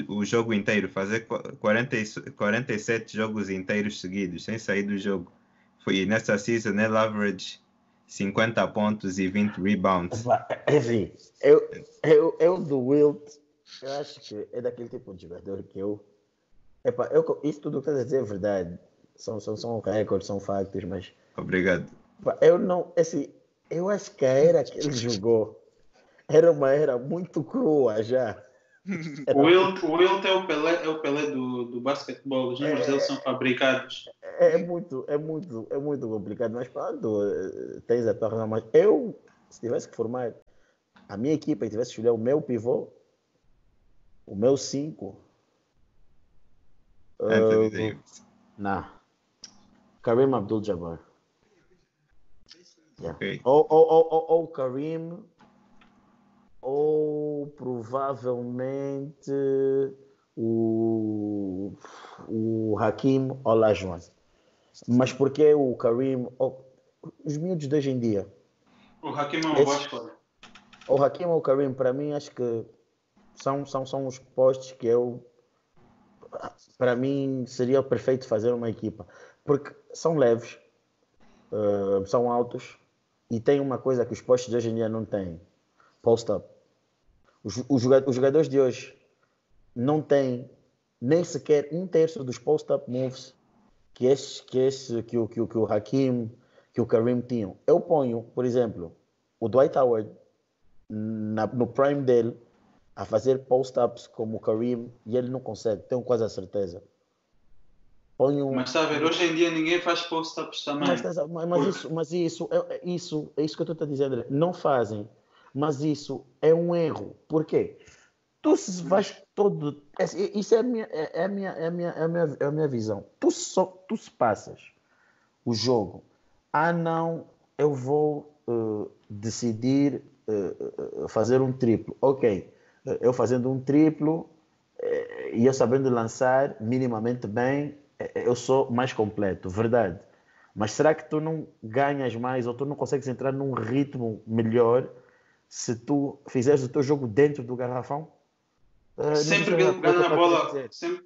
Speaker 4: o jogo inteiro, fazer 40, 47 jogos inteiros seguidos, sem sair do jogo. Foi nessa season ele average 50 pontos e 20 rebounds.
Speaker 1: Enfim, eu, eu, eu do Wilt, eu acho que é daquele tipo de jogador que eu. Epa, eu isso tudo que estás a dizer é verdade. São, são, são recordes, são factos, mas.
Speaker 4: Obrigado.
Speaker 1: Epa, eu não. Assim, eu acho que a era que ele jogou era uma era muito crua já.
Speaker 3: O Wilt, o Wilt é o Pelé, é o Pelé do, do basquetebol, os números é, dele são fabricados.
Speaker 1: É, é, muito, é muito, é muito complicado, mas pronto, eh, tens a tua razão. Mas eu, se tivesse que formar a minha equipa e tivesse que escolher o meu pivô, o meu 5.
Speaker 4: Anthony uh, Davis.
Speaker 1: Não. Karim Abdul-Jabbar. Yeah. Okay. Ou, ou, ou, ou Karim ou provavelmente o, o Hakim Olajuwon. Mas porque o Karim, os miúdos de hoje em dia?
Speaker 3: O Hakim é uma boa escolha.
Speaker 1: O Hakim ou o Karim, para mim, acho que são, são, são os postos que eu, para mim, seria perfeito fazer uma equipa. Porque são leves, uh, são altos e tem uma coisa que os postos de hoje em dia não têm post-up. Os, os, jogadores de hoje não têm nem sequer um terço dos post-up moves que, esse, que, esse, que, o, que, o, que o Hakim, que o Karim tinham. Eu ponho, por exemplo, o Dwight Howard na, no prime dele a fazer post-ups como o Karim e ele não consegue, tenho quase a certeza.
Speaker 3: Ponho... Mas está a ver, hoje em dia ninguém faz post-ups também.
Speaker 1: Mas, mas, mas isso, mas isso, é, é, isso, é isso que eu estou a dizer, não fazem mas isso é um erro. Por quê? Tu se vais todo. É, isso é a minha, é a minha, é a minha, é a minha, é a minha visão. Tu, só, tu se passas o jogo. Ah, não, eu vou uh, decidir uh, fazer um triplo. Ok, eu fazendo um triplo uh, e eu sabendo lançar minimamente bem, eu sou mais completo, verdade. Mas será que tu não ganhas mais ou tu não consegues entrar num ritmo melhor se tu fizeres o teu jogo dentro do garrafão.
Speaker 3: Uh, sempre que ele pegar na bola, sempre,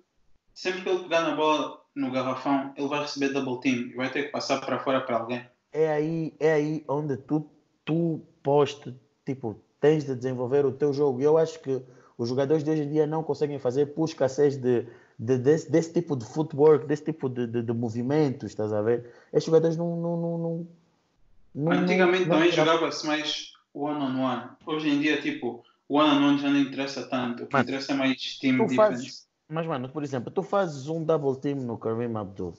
Speaker 3: sempre que ele pegar na bola no garrafão, ele vai receber double team e vai ter que passar para fora para alguém.
Speaker 1: É aí, é aí onde tu, tu poste, tipo, tens de desenvolver o teu jogo. E eu acho que os jogadores de hoje em dia não conseguem fazer por escassez de, de, desse, desse tipo de footwork, desse tipo de, de, de movimentos, estás a ver? Esses jogadores não. não, não,
Speaker 3: não Antigamente não, também jogava-se mais one-on-one. Hoje em dia, tipo, one-on-one já não interessa tanto. O que interessa é mais team defense. Fazes,
Speaker 1: mas, mano, por exemplo, tu fazes um double team no Kareem Abdul.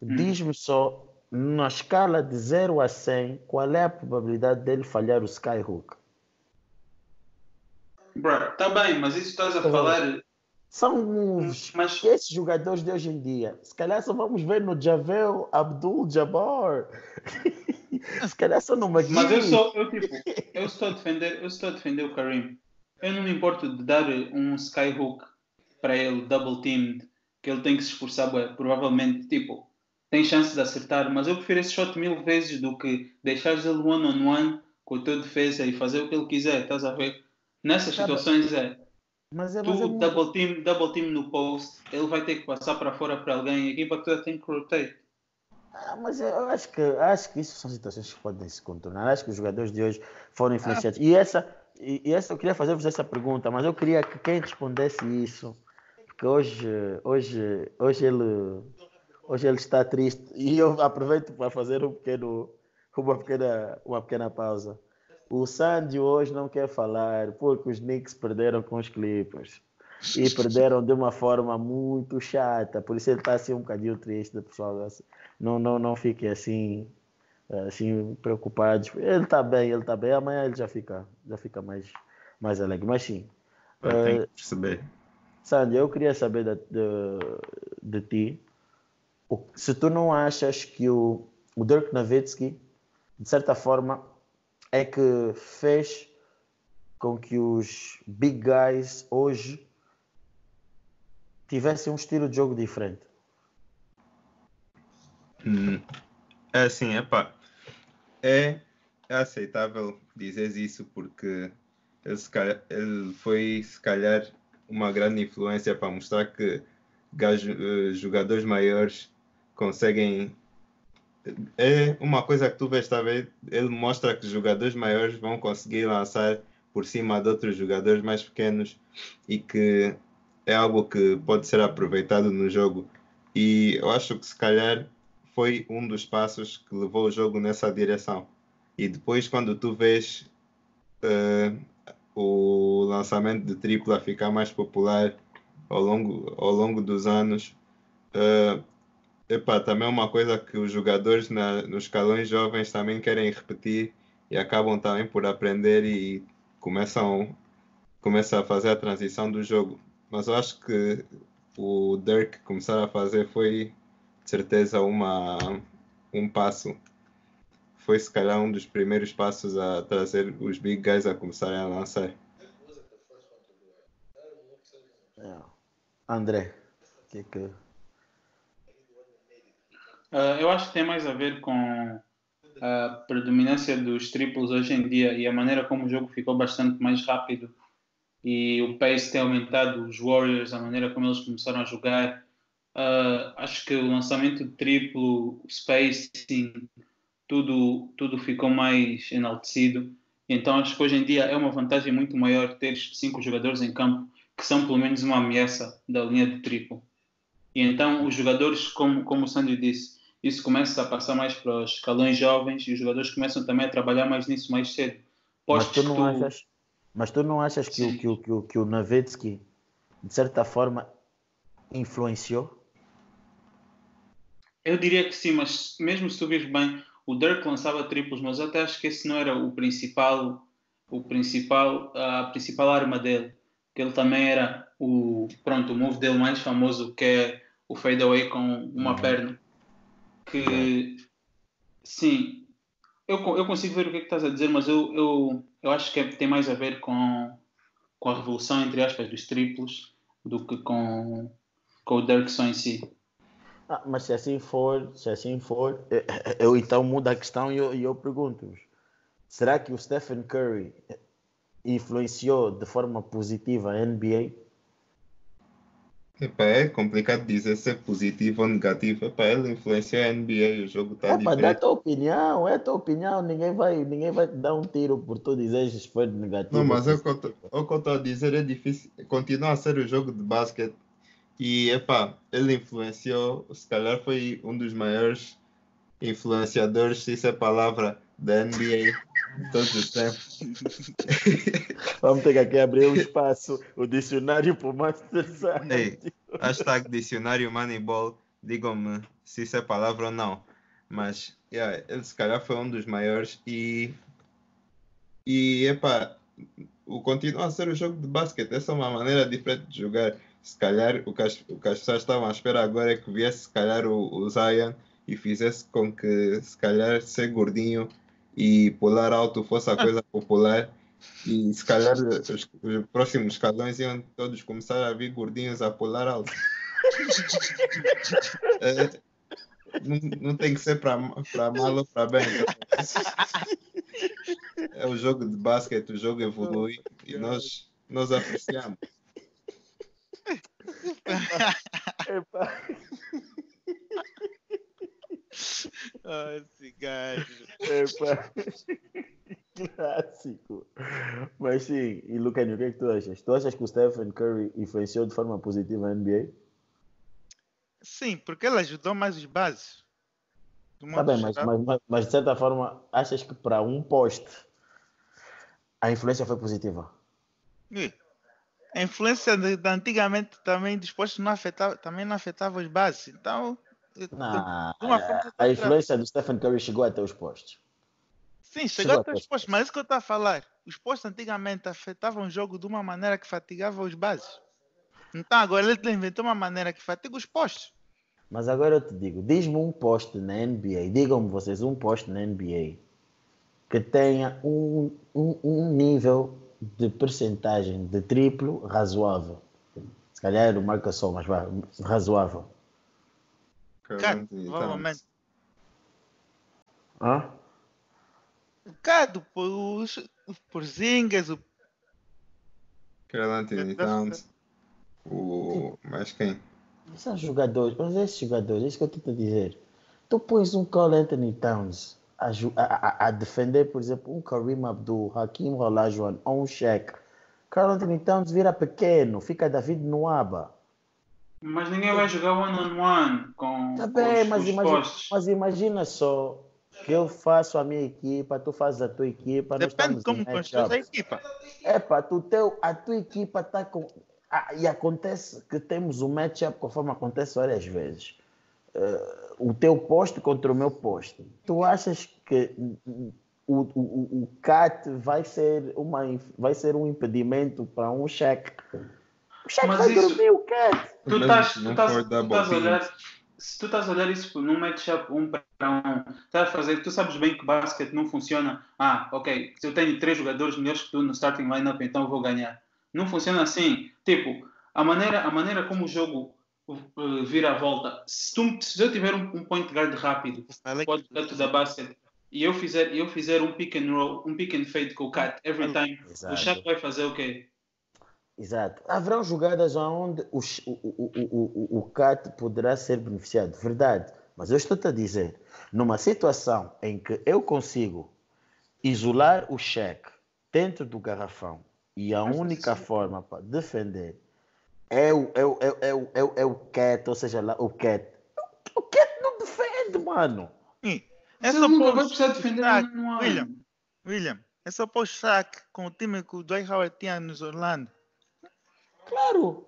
Speaker 1: Hum. Diz-me só, na escala de 0 a 100, qual é a probabilidade dele falhar o Skyhook?
Speaker 3: Bro, tá bem, mas isso estás a tá falar.
Speaker 1: São os, mas... esses jogadores de hoje em dia. Se calhar só vamos ver no Javel Abdul Jabbar. Se calhar só no
Speaker 3: Mas eu sou, eu, tipo, eu estou a defender, eu estou a defender o Karim. Eu não me importo de dar um skyhook para ele, double teamed, que ele tem que se esforçar, provavelmente, tipo, tem chance de acertar, mas eu prefiro esse shot mil vezes do que deixares ele one on one com a tua defesa e fazer o que ele quiser, estás a ver? Nessas situações é. Mas é, mas tu é double, team, double team no post, ele vai ter que passar para fora para alguém, a equipa toda tem que rotate.
Speaker 1: Ah, mas eu acho que, acho que isso são situações que podem se contornar. Acho que os jogadores de hoje foram ah. influenciados. E, essa, e, e, essa eu queria fazer-vos essa pergunta, mas eu queria que quem respondesse isso, porque hoje, hoje, hoje ele. hoje ele está triste. E eu aproveito para fazer um pequeno, uma, pequena, uma pequena pausa. O Sandy hoje não quer falar porque os Knicks perderam com os Clippers. E perderam de uma forma muito chata. Por isso ele está assim um bocadinho triste, pessoal. Não, não, não fiquem assim, assim preocupados. Ele está bem, ele está bem. Amanhã ele já fica, já fica mais, mais alegre. Mas sim.
Speaker 4: Eu tenho que perceber.
Speaker 1: Sandy, eu queria saber de, de, de ti se tu não achas que o, o Dirk Nowitzki, de certa forma, é que fez com que os big guys hoje tivessem um estilo de jogo diferente?
Speaker 4: Hum, é assim, epá, é aceitável dizer isso porque ele, calhar, ele foi, se calhar, uma grande influência para mostrar que eh, jogadores maiores conseguem. É uma coisa que tu vês, tá? Ele mostra que jogadores maiores vão conseguir lançar por cima de outros jogadores mais pequenos e que é algo que pode ser aproveitado no jogo. E eu acho que se calhar foi um dos passos que levou o jogo nessa direção. E depois, quando tu vês uh, o lançamento de tripla ficar mais popular ao longo, ao longo dos anos, uh, Epá, também é uma coisa que os jogadores na, nos escalões jovens também querem repetir e acabam também por aprender e começam, começam a fazer a transição do jogo. Mas eu acho que o Dirk começar a fazer foi certeza uma, um passo. Foi se calhar um dos primeiros passos a trazer os big guys a começarem a lançar.
Speaker 1: É. André, o que é que
Speaker 3: Uh, eu acho que tem mais a ver com a predominância dos triplos hoje em dia e a maneira como o jogo ficou bastante mais rápido e o pace tem aumentado, os Warriors, a maneira como eles começaram a jogar. Uh, acho que o lançamento de triplo, spacing, tudo, tudo ficou mais enaltecido. Então acho que hoje em dia é uma vantagem muito maior ter cinco jogadores em campo que são pelo menos uma ameaça da linha de triplo. E então os jogadores, como, como o Sandro disse, isso começa a passar mais para os escalões jovens e os jogadores começam também a trabalhar mais nisso mais cedo.
Speaker 1: Mas tu, não tu... Achas, mas tu não achas que, o, que, o, que, o, que o Nowitzki, de certa forma, influenciou?
Speaker 3: Eu diria que sim, mas mesmo se tu vires bem, o Dirk lançava triplos, mas eu até acho que esse não era o principal, o principal, a principal arma dele. Que ele também era o, pronto, o move dele mais famoso, que é o fadeaway com uma uhum. perna que sim, eu, eu consigo ver o que, é que estás a dizer, mas eu, eu, eu acho que é, tem mais a ver com, com a revolução, entre aspas, dos triplos do que com, com o Dirkson em si.
Speaker 1: Ah, mas se assim for, se assim for, eu então mudo a questão e eu, eu pergunto-vos: será que o Stephen Curry influenciou de forma positiva a NBA?
Speaker 4: Epa, é complicado dizer se é positivo ou negativo. Epa, ele influencia a NBA, o jogo está
Speaker 1: diferente. Dá a tua opinião, é a tua opinião. Ninguém vai, ninguém vai te dar um tiro por tu dizeres se foi negativo.
Speaker 4: Não, mas é o que eu estou a dizer, é difícil. Continua a ser o jogo de basquete. E, epá, ele influenciou, se calhar foi um dos maiores influenciadores, se isso é palavra, da NBA todos os tempos.
Speaker 1: Vamos ter que aqui abrir um espaço, o dicionário para o Master
Speaker 4: Ei, hashtag dicionário Moneyball, digam-me se isso é palavra ou não. Mas yeah, ele se calhar foi um dos maiores e e epá, o continua a ser o jogo de basquete. Essa é uma maneira diferente de jogar. Se calhar o que as, o que as pessoas estavam à espera agora é que viesse se calhar o, o Zion e fizesse com que se calhar ser gordinho e pular alto fosse a coisa popular e se calhar os, os próximos escalões iam todos começar a vir gordinhos a pular alto. é, não, não, tem que ser para mal ou para bem. É o jogo de basquete, o jogo evolui e nós, nós apreciamos.
Speaker 2: Epa. Ah, esse gajo.
Speaker 1: Epa. Clássico. Mas sim, e Lucani, o que é que tu achas? Tu achas que o Stephen Curry influenciou de forma positiva a NBA?
Speaker 2: Sim, porque ele ajudou mais os bases.
Speaker 1: Tá bem, mas, mas, mas, de certa forma, achas que para um poste a influência foi positiva?
Speaker 2: Sim. A influência de, de antigamente também dos postes não afetava, também não afetava os bases. Então,
Speaker 1: não, a, a influência do Stephen Curry chegou até os postes.
Speaker 2: Sim, chegou, chegou até os postes, mas é isso que eu estou a falar. Os postes antigamente afetavam o jogo de uma maneira que fatigava os bases. Então agora ele inventou uma maneira que fatiga os postes.
Speaker 1: Mas agora eu te digo, diz-me um poste na NBA, digam-me vocês um poste na NBA que tenha um, um, um nível de percentagem de triplo razoável. Se calhar o marca só, mas vai, razoável.
Speaker 2: Cara, provavelmente.
Speaker 1: Hã?
Speaker 2: Cado, por, por Zingas, o.
Speaker 4: Carl Anthony Towns. O. Mais quem?
Speaker 1: São jogadores, mas esses jogadores, é isso que eu estou a dizer. Tu pões um Carl Anthony Towns a, a, a, defender, por exemplo, um Kareem Abdul, Hakim Olajuwon ou um Shaq. Carl Anthony Towns vira pequeno, fica David no aba.
Speaker 3: Mas ninguém vai jogar one-on-one -on -one com,
Speaker 1: tá bem,
Speaker 3: os,
Speaker 1: mas,
Speaker 3: os
Speaker 1: imagina, mas imagina só que eu faço a minha equipa, tu fazes a tua equipa.
Speaker 2: Depende como constrói a equipa.
Speaker 1: É pá, tu teu, a tua equipa está com. Ah, e acontece que temos um matchup conforme acontece várias vezes. Uh, o teu posto contra o meu posto. Tu achas que o, o, o CAT vai ser, uma, vai ser um impedimento para um cheque? O cheque vai isso, dormir o CAT.
Speaker 3: Tu estás, tu estás, tu estás a olhar, se tu estás a olhar isso num matchup um para um, estás a fazer, tu sabes bem que o basquete não funciona. Ah, ok, se eu tenho três jogadores melhores que tu no starting lineup, então eu vou ganhar. Não funciona assim. Tipo, a maneira, a maneira como o jogo vira a volta. Se, tu, se eu tiver um, um point guard rápido, pode dentro da basket, e eu fizer, eu fizer um pick and roll, um pick and fade com o cat every time, Exato. o Shaq vai fazer o quê?
Speaker 1: Exato. Haverão jogadas onde o, o, o, o, o CAT poderá ser beneficiado, verdade. Mas eu estou-te a dizer, numa situação em que eu consigo isolar o cheque dentro do garrafão e a única forma para defender é o, é o, é o, é o, é o cat, ou seja, lá, o cat. O cat não defende, mano.
Speaker 2: Sim. É só nunca vai precisar defender William, William, é só pôr o Shaq com o time que o Dwight Howard tinha nos Orlando.
Speaker 1: Claro.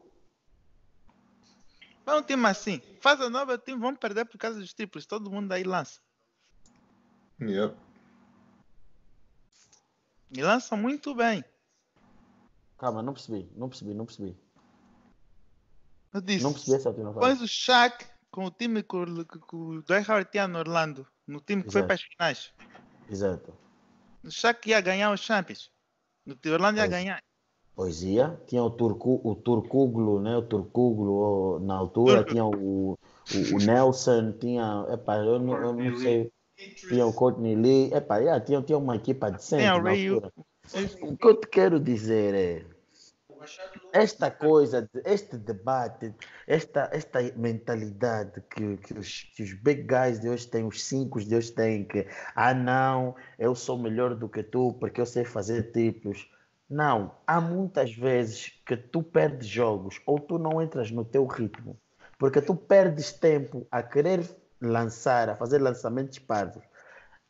Speaker 2: Vai um time assim. Faz a nova time, vão perder por causa dos triplos. Todo mundo aí lança.
Speaker 4: Yep.
Speaker 2: E lança muito bem.
Speaker 1: Calma, não percebi, não percebi, não percebi.
Speaker 2: Eu disse,
Speaker 1: não percebi essa última
Speaker 2: Pões o Shaq com o time que, o Dwight Howard tinha no Orlando, no time que Exato. foi para as finais.
Speaker 1: Exato.
Speaker 2: O Shaq ia ganhar os Champions. No Orlando ia ganhar.
Speaker 1: Poesia. Tinha o, Turcu, o Turcuglo, né? O Turcuglo na altura, tinha o, o, o, Nelson, tinha. Epa, eu não, eu não sei. Tinha o Courtney Lee. Epa, yeah, tinha, tinha uma equipa decente. Tinha o Ray O que eu te quero dizer é. Esta coisa, este debate, esta, esta mentalidade que, que, os, que os big guys de hoje têm, os cinco de hoje têm, que ah não, eu sou melhor do que tu porque eu sei fazer tipos não, há muitas vezes que tu perdes jogos ou tu não entras no teu ritmo, porque tu perdes tempo a querer lançar, a fazer lançamentos parvos.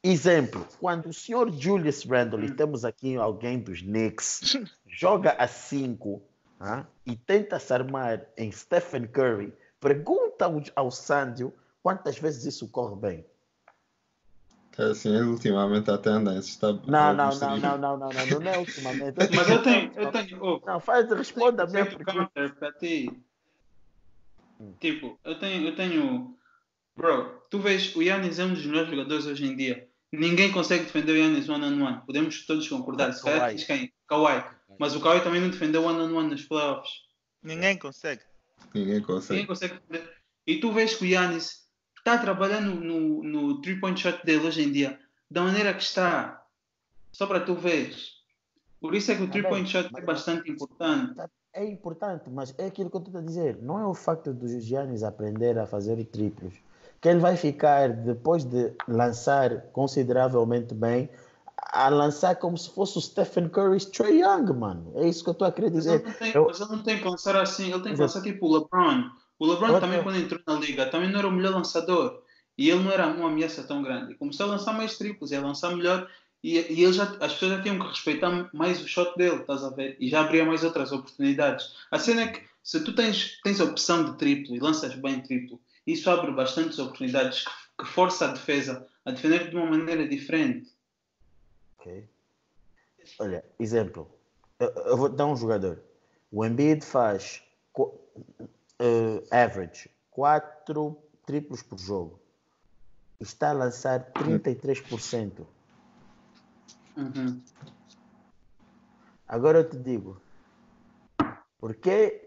Speaker 1: Exemplo, quando o senhor Julius Randle, e temos aqui alguém dos Knicks, joga a 5 ah, e tenta se armar em Stephen Curry, pergunta ao, ao Sandio quantas vezes isso corre bem.
Speaker 4: É assim, ele ultimamente até anda em
Speaker 1: está não, não, não, não, não, não, não, não é ultimamente.
Speaker 3: Mas eu tenho, eu tenho. Oh,
Speaker 1: não, faz, responda a minha pergunta.
Speaker 3: Para ti. Tipo, eu tenho, eu tenho. Bro, tu vês, o Yannis é um dos melhores jogadores hoje em dia. Ninguém consegue defender o Yannis one on one. Podemos todos concordar. Se calhar diz quem? Kawhi. Mas o Kawhi também não defendeu one on one nos playoffs.
Speaker 2: Ninguém consegue.
Speaker 4: Ninguém consegue.
Speaker 3: Ninguém consegue defender. E tu vês que o Yannis está a trabalhar no, no, no three-point shot dele hoje em dia, da maneira que está, só para tu veres. Por isso é que o three-point shot é bastante importante. Tá,
Speaker 1: é importante, mas é aquilo que eu estou a dizer. Não é o facto do Giannis aprender a fazer triplos que ele vai ficar, depois de lançar consideravelmente bem, a lançar como se fosse o Stephen Curry Trey Young, mano. É isso que eu estou a querer dizer.
Speaker 3: Mas ele não tem, eu... mas ele não tem que lançar assim, ele tem que lançar tipo o LeBron, O LeBron também, quando entrou na liga, também não era o melhor lançador. E ele não era uma ameaça tão grande. Começou a lançar mais triplos, a lançar melhor. E, e ele já, as pessoas já tinham que respeitar mais o shot dele, estás a ver? E já abria mais outras oportunidades. A cena é que se tu tens, tens a opção de triplo e lanças bem triplo, isso abre bastantes oportunidades que, que força a defesa a defender de uma maneira diferente.
Speaker 1: Ok. Olha, exemplo. Eu, eu vou dar um jogador. O Embiid faz uh, average 4 triplos por jogo. Está a lançar 33%.
Speaker 3: Uhum.
Speaker 1: Agora eu te digo, por que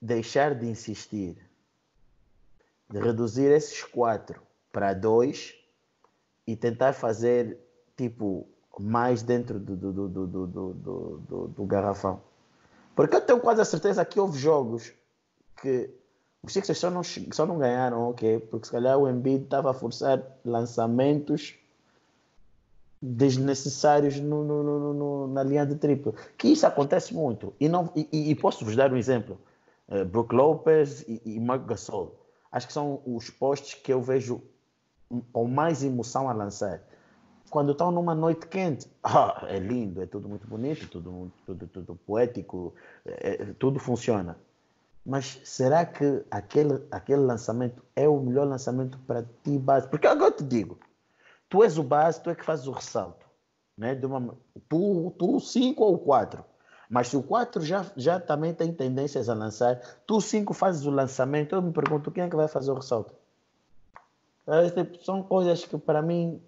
Speaker 1: deixar de insistir, de reduzir esses quatro para dois e tentar fazer tipo mais dentro do, do, do, do, do, do, do, garrafão? Porque eu tenho quase a certeza que houve jogos que os Sixers só não, só não ganharam, ok? Porque se calhar o Embiid estava a forçar lançamentos desnecessários no, no, no, na linha de triplo. Que isso acontece muito. E, não, e, e posso vos dar um exemplo. Uh, Brook Lopez e, e Mark Gasol. Acho que são os postes que eu vejo com mais emoção a lançar. Quando estão numa noite quente, ah, é lindo, é tudo muito bonito, tudo, tudo, tudo poético, é, é, tudo funciona. Mas será que aquele, aquele lançamento é o melhor lançamento para ti, base? Porque agora eu te digo, tu és o base, tu é que fazes o ressalto. Né? De uma, tu, tu cinco ou quatro. Mas se o 4 já, já também tem tendências a lançar, tu 5 fazes o lançamento, eu me pergunto quem é que vai fazer o ressalto? É, tipo, são coisas que para mim.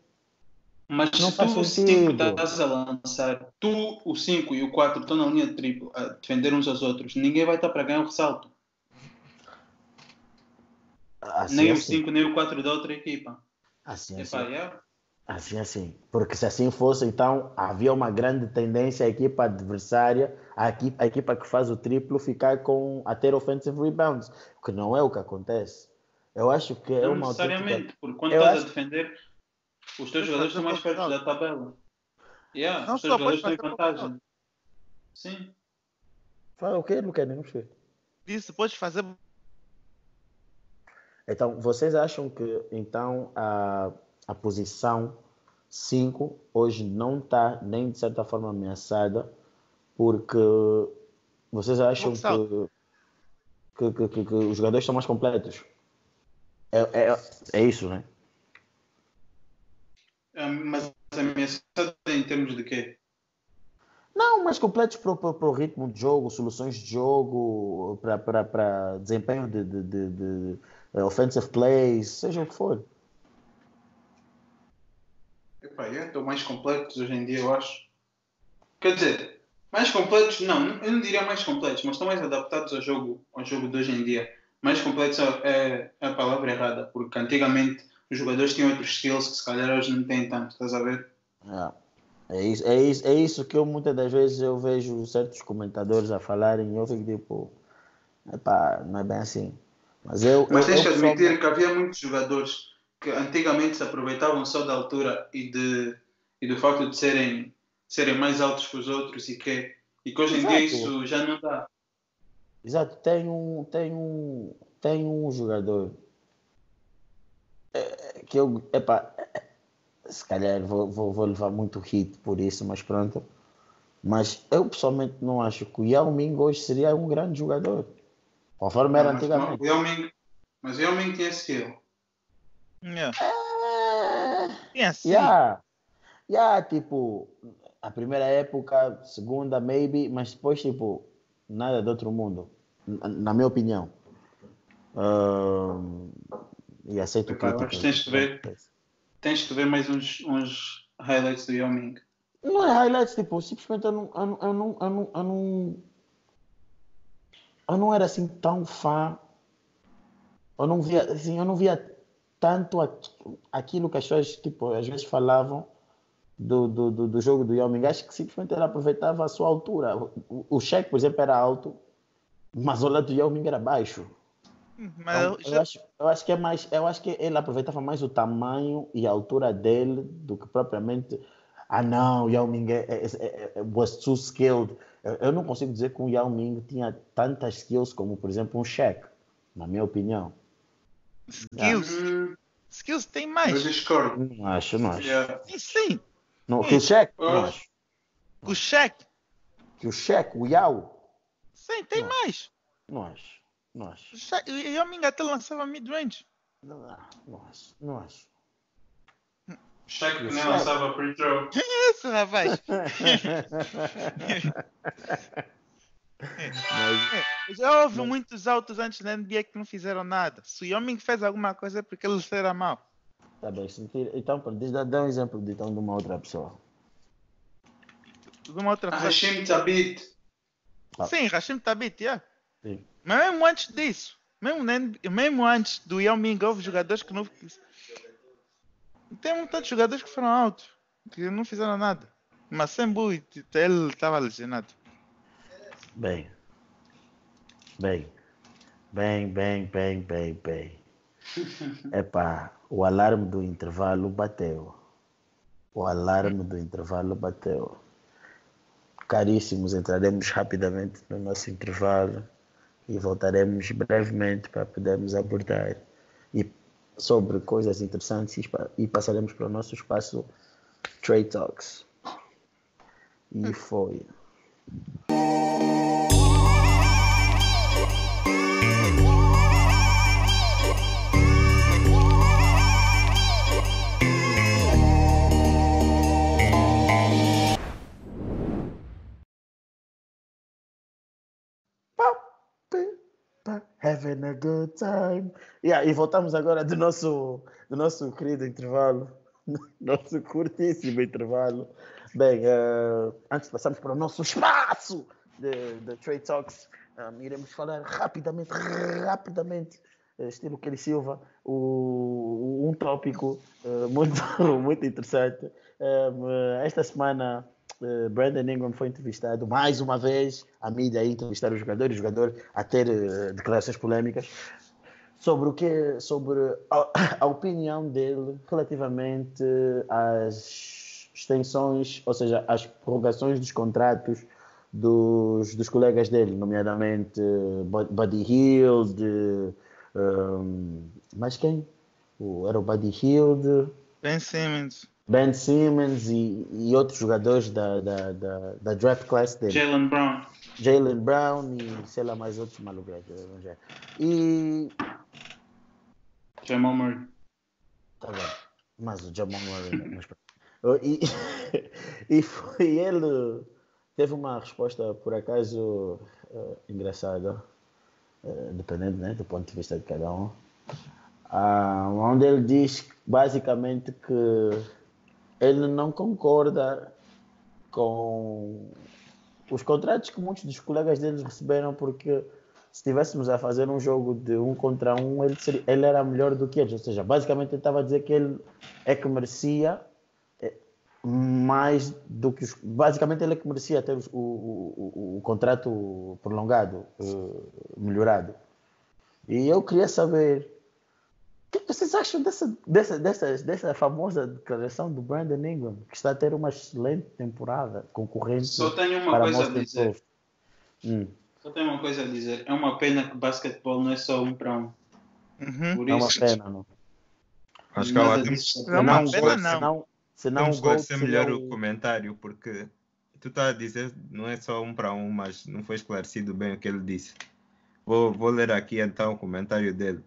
Speaker 3: Mas não se tu o 5 estás a lançar, tu, o 5 e o 4 estão na linha de triplo a defender uns aos outros, ninguém vai estar para ganhar o ressalto. Assim, nem assim. o 5 nem o 4 da outra equipa.
Speaker 1: Assim, Epá, assim. É? Assim, assim. Porque se assim fosse, então havia uma grande tendência a equipa adversária, a equipa, a equipa que faz o triplo, ficar com a ter offensive rebounds, que não é o que acontece. Eu acho que é
Speaker 3: não
Speaker 1: uma
Speaker 3: necessariamente, autêntica... porque quando eu estás acho... a defender, os teus jogadores estão mais perto da tabela. Yeah, não, os teus jogadores estão em vantagem. Sim.
Speaker 1: Fala o quê? Não sei.
Speaker 2: Isso, pode fazer.
Speaker 1: Então, vocês acham que então a a posição 5 hoje não está nem de certa forma ameaçada, porque vocês acham que, que, que, que, os jogadores estão mais completos. É, é, é isso, né?
Speaker 3: É, mas ameaçada em termos de quê?
Speaker 1: Não, mais completos para o ritmo de jogo, soluções de jogo, para desempenho de, de, de, de offensive plays, seja o que for.
Speaker 3: É, estão mais completos hoje em dia, eu acho. Quer dizer, mais completos, não, eu não diria mais completos, mas estão mais adaptados ao jogo, ao jogo de hoje em dia. Mais completos é, é a palavra errada, porque antigamente os jogadores tinham outros skills que se calhar hoje não têm tanto, estás a ver?
Speaker 1: É. É isso, é, isso, é isso que eu muitas das vezes eu vejo certos comentadores a falarem e eu fico tipo, epá, não é bem assim. Mas, eu,
Speaker 3: Mas tens que admitir que havia muitos jogadores que antigamente se aproveitavam só da altura e, de, e do facto de serem, serem mais altos que os outros e que, e que hoje em dia isso já não dá.
Speaker 1: Exato, tem um, tem um, tem um jogador é, que eu, epá, se calhar vou, vou, vou, levar muito hit por isso, mas pronto. Mas eu pessoalmente não acho que o Yao Ming hoje seria um grande jogador. Conforme era antigamente.
Speaker 3: Não, o Yao Ming, mas o Yao Ming tinha skill.
Speaker 2: Yeah. É, assim.
Speaker 1: Yeah. Yeah, tipo, a primeira época, segunda, maybe, mas depois, tipo, nada de outro mundo, na, minha opinião. Uh, e aceito
Speaker 3: Epá,
Speaker 1: críticas.
Speaker 3: Tens de ver, tens de ver mais uns, uns highlights do Yao Ming.
Speaker 1: Não é highlights, tipo, simplesmente eu não, eu não, eu não, eu não, eu não, eu não era assim tão fã. Eu não via, assim, eu não via tanto aquilo que as pessoas tipo, às vezes falavam do, do, do, do jogo do Yao Ming, acho que simplesmente ele aproveitava a sua altura. O, o cheque, por exemplo, era alto, mas o lado do Yao Ming era baixo.
Speaker 2: Mas então,
Speaker 1: eu, já... acho, eu acho que é mais, eu acho que ele aproveitava mais o tamanho e a altura dele do que propriamente ah não, Yao Ming é, é, é, é was too skilled. Eu, eu, não consigo dizer que o Yao Ming tinha tantas skills como, por exemplo, um Shaq. Na minha opinião.
Speaker 2: Skills. Yeah. Skills tem mais. Eu
Speaker 3: discordo.
Speaker 1: Não acho, não acho. Yeah.
Speaker 2: Sim, sim.
Speaker 1: Não, que o Shaq, não acho.
Speaker 2: O Shaq.
Speaker 1: Que o Shaq, o Yao.
Speaker 2: Sim, tem
Speaker 1: não.
Speaker 2: mais.
Speaker 1: Não acho. Não acho. O
Speaker 2: Shaq, o Yao Ming até lançava mid-range.
Speaker 1: Não, não acho. Não acho.
Speaker 3: Shaq nem lançava pre-throw.
Speaker 2: Isso, rapaz. Mas... Já houve Mas... muitos altos antes da NBA que não fizeram nada. Se o Yoming fez alguma coisa é porque ele era mal.
Speaker 1: Tá bem, então diz, dá, dá um exemplo de, então, de uma outra pessoa.
Speaker 2: De uma outra pessoa.
Speaker 3: Hashim Tabit.
Speaker 2: Ah. Sim, Hashim Tabit, yeah. Sim. Mas mesmo antes disso, mesmo, mesmo antes do Yao Ming, houve jogadores que não. Tem tantos jogadores que foram altos, que não fizeram nada. Mas sem ele estava lesionado.
Speaker 1: Bem. Bem. Bem, bem, bem, bem, bem. Epá, o alarme do intervalo bateu. O alarme do intervalo bateu. Caríssimos, entraremos rapidamente no nosso intervalo e voltaremos brevemente para podermos abordar e sobre coisas interessantes e passaremos para o nosso espaço Trade Talks. E foi. Having a good time. Yeah, e voltamos agora do nosso, do nosso querido intervalo, nosso curtíssimo intervalo. Bem, uh, antes de passarmos para o nosso espaço de, de Trade Talks, um, iremos falar rapidamente, rapidamente, eh, estilo Kelly Silva, o, um tópico uh, muito, muito interessante. Um, esta semana uh, Brandon Ingram foi entrevistado mais uma vez, a mídia a entrevistar os jogadores, o jogador a ter uh, declarações polémicas sobre o que sobre a, a, opinião dele relativamente às extensões, ou seja, às prorrogações dos contratos dos, dos colegas dele, nomeadamente Buddy Hill, de, um, mais quem? O, era o Buddy Hill,
Speaker 2: Ben Simmons.
Speaker 1: Ben Simmons e, e outros jogadores da, da, da, da draft class dele.
Speaker 3: Jalen Brown.
Speaker 1: Jalen Brown e sei lá mais outros malucos. E.
Speaker 3: Jamal Murray.
Speaker 1: Tá bem. Mas o Jamal Murray. e, e foi ele. Teve uma resposta, por acaso, uh, engraçada, uh, dependendo né, do ponto de vista de cada um, uh, onde ele diz basicamente que ele não concorda com os contratos que muitos dos colegas deles receberam, porque se estivéssemos a fazer um jogo de um contra um, ele, seria, ele era melhor do que eles. Ou seja, basicamente ele estava a dizer que ele é que merecia eh, mais do que os. Basicamente ele é que merecia ter o, o, o, o contrato prolongado, uh, melhorado. E eu queria saber que vocês acham dessa, dessa, dessa, dessa famosa declaração do Brandon Ingram, que está a ter uma excelente temporada concorrente?
Speaker 3: Só tenho uma coisa a dizer. Hum. Só tenho uma coisa a dizer. É uma pena que basquetebol não é só um para um.
Speaker 1: Uhum. Por é uma pena, não.
Speaker 4: Acho que ela tem
Speaker 2: não, não, não, pena, não.
Speaker 4: Senão, senão esclarecer melhor o comentário, porque tu estás a dizer não é só um para um, mas não foi esclarecido bem o que ele disse. Vou, vou ler aqui então o comentário dele.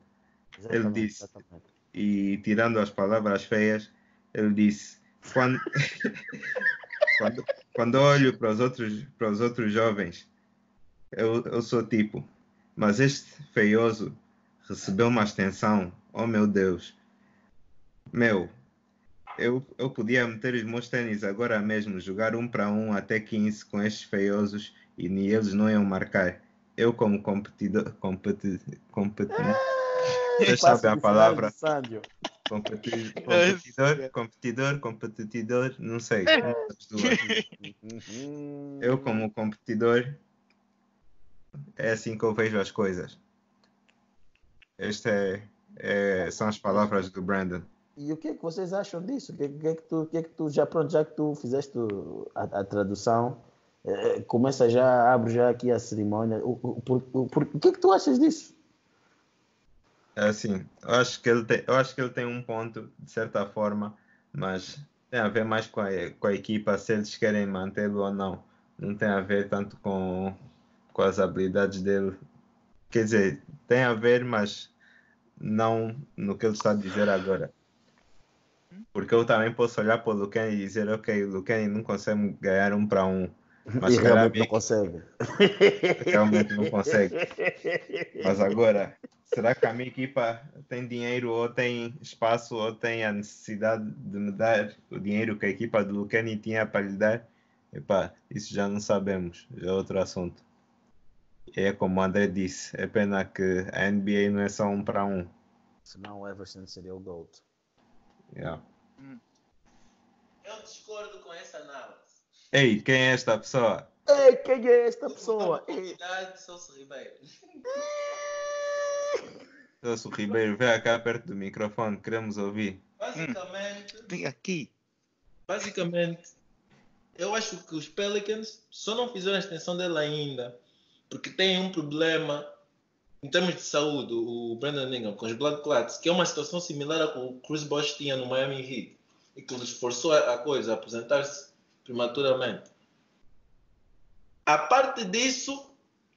Speaker 4: Exatamente, ele disse, exatamente. e tirando as palavras feias, ele disse: quando, quando, quando olho para os outros, para os outros jovens, eu, eu sou tipo, mas este feioso recebeu uma extensão, oh meu Deus, meu, eu, eu podia meter os meus tênis agora mesmo, jogar um para um até 15 com estes feiosos e nem eles não iam marcar. Eu, como competidor, competi, competi, vocês sabem a palavra. Competidor, competidor, competidor, não sei. Eu, como competidor, é assim que eu vejo as coisas. Estas é, é, são as palavras do Brandon.
Speaker 1: E o que é que vocês acham disso? O que, que, é que, tu, que, é que tu já pronto, já que tu fizeste a, a tradução, eh, começa já, abre já aqui a cerimônia. O, o, por, o, por, o que é que tu achas disso?
Speaker 4: É assim, eu acho que ele tem, eu acho que ele tem um ponto de certa forma, mas tem a ver mais com a, com a equipa se eles querem mantê-lo ou não. Não tem a ver tanto com, com as habilidades dele. Quer dizer, tem a ver, mas não no que ele está a dizer agora. Porque eu também posso olhar para o Lucan e dizer, ok, o Lucan não consegue ganhar um para um.
Speaker 1: Mas e realmente não consegue.
Speaker 4: Realmente não consegue. Mas agora, será que a minha equipa tem dinheiro ou tem espaço ou tem a necessidade de me dar o dinheiro que a equipa do Lucani tinha para lhe dar? Epá, isso já não sabemos, já é outro assunto. É como o André disse, é pena que a NBA não é só um para um.
Speaker 1: Senão o Everson seria o GOAT.
Speaker 4: Yeah.
Speaker 5: Hum. Eu discordo com essa análise.
Speaker 4: Ei, quem é esta pessoa?
Speaker 1: Ei, quem é esta pessoa?
Speaker 5: Celso Ribeiro.
Speaker 4: Celso Ribeiro, vem cá perto do microfone, queremos ouvir.
Speaker 5: Basicamente.
Speaker 2: Hum. Vem aqui.
Speaker 5: Basicamente, eu acho que os Pelicans só não fizeram a extensão dele ainda porque tem um problema em termos de saúde, o Brandon Ingram, com os blood clots, que é uma situação similar a que o Chris Bosh tinha no Miami Heat e que lhes forçou a coisa a aposentar-se prematuramente. A parte disso,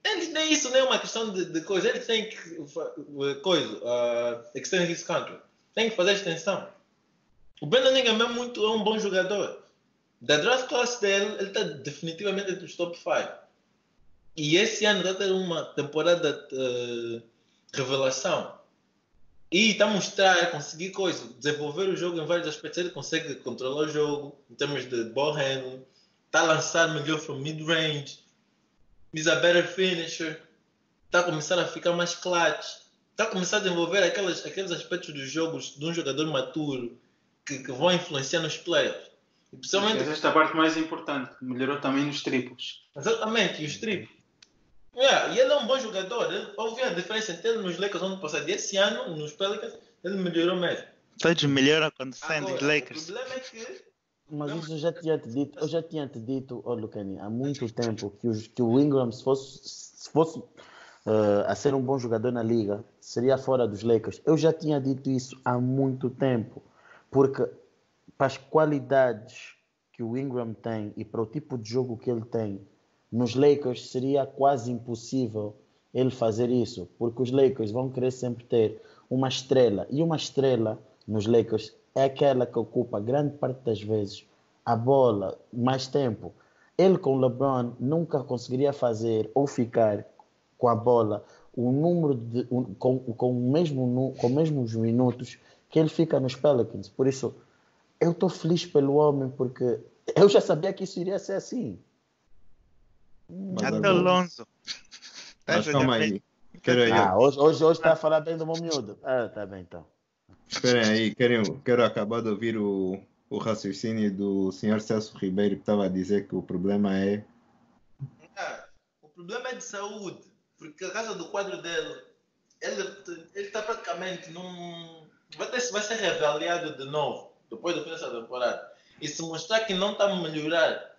Speaker 5: eles nem isso nem é uma questão de, de coisa, eles têm que coisa, uh, extend his têm que fazer extensão. O Brandon Ingram é muito é um bom jogador. Da draft class dele, ele está definitivamente entre os top 5. E esse ano a ter uma temporada de uh, revelação. E está a mostrar, conseguir coisa, desenvolver o jogo em vários aspectos. Ele consegue controlar o jogo em termos de ball handling, está a lançar melhor from mid-range, is a better finisher, está a começar a ficar mais clutch, está a começar a desenvolver aquelas, aqueles aspectos dos jogos de um jogador maturo que, que vão influenciar nos playoffs.
Speaker 3: E principalmente... Esta é a parte mais importante, melhorou também nos triplos.
Speaker 5: Exatamente, e os triplos. Yeah, e ele é um bom jogador. Ele, houve a diferença entre ele nos Lakers ano passado e esse ano, nos Pelicans, ele melhorou mesmo.
Speaker 2: Todos melhoram quando saem dos Lakers.
Speaker 5: O problema é que.
Speaker 1: Mas isso eu já tinha te dito, eu já tinha te dito, oh, Lucani, há muito tempo que, os, que o Ingram, se fosse, se fosse uh, a ser um bom jogador na liga, seria fora dos Lakers. Eu já tinha dito isso há muito tempo, porque para as qualidades que o Ingram tem e para o tipo de jogo que ele tem, nos Lakers seria quase impossível ele fazer isso, porque os Lakers vão querer sempre ter uma estrela, e uma estrela nos Lakers é aquela que ocupa grande parte das vezes a bola mais tempo. Ele com LeBron nunca conseguiria fazer ou ficar com a bola o número de com, com o mesmo com mesmos minutos que ele fica nos Pelicans. Por isso eu estou feliz pelo homem porque eu já sabia que isso iria ser assim.
Speaker 2: Até o Lonzo.
Speaker 4: Mas calma aí. Quero aí.
Speaker 1: Ah, hoje, hoje, hoje está a falar bem do meu miúdo. Ah, tá bem então.
Speaker 4: Esperem aí, quero, quero acabar de ouvir o, o raciocínio do senhor Celso Ribeiro que estava a dizer que o problema é.
Speaker 5: é o problema é de saúde, porque a casa do quadro dele, ele está praticamente num. Vai, ter, vai ser reavaliado de novo, depois do fim dessa temporada. E se mostrar que não está a melhorar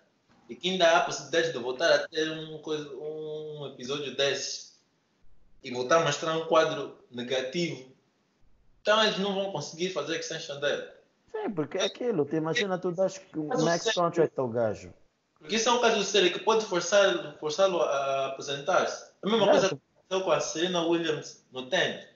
Speaker 5: e que ainda há possibilidade de voltar a ter um, um episódio desses e voltar a mostrar um quadro negativo, então eles não vão conseguir fazer a extension dele.
Speaker 1: Sim, porque é aquilo, te imagina tu das o max contract ao gajo.
Speaker 5: Porque isso é um caso sério que pode forçar, forçá-lo a aposentar-se. A mesma coisa que aconteceu com a Serena Williams no tênis.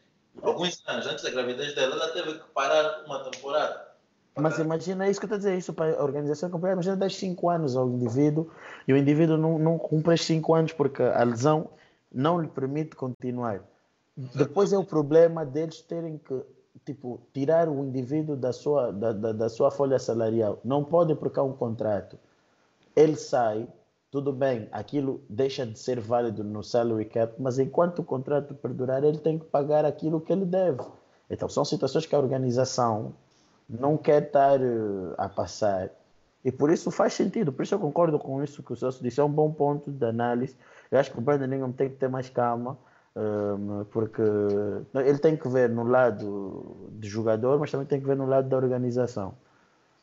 Speaker 5: Alguns anos antes da gravidez dela, ela teve que parar uma temporada
Speaker 1: mas imagina é isso que eu estou dizer, isso para a organização completa, imagina dar 5 anos ao indivíduo e o indivíduo não, não cumpre os 5 anos porque a lesão não lhe permite continuar. Depois é o problema deles terem que tipo, tirar o indivíduo da sua, da, da, da sua folha salarial. Não pode porque há um contrato. Ele sai, tudo bem, aquilo deixa de ser válido no salary cap, mas enquanto o contrato perdurar, ele tem que pagar aquilo que ele deve. Então, são situações que a organização não quer estar uh, a passar. E por isso faz sentido, por isso eu concordo com isso que o Celso disse, é um bom ponto de análise. Eu acho que o Brandon Ingram tem que ter mais calma, um, porque ele tem que ver no lado de jogador, mas também tem que ver no lado da organização.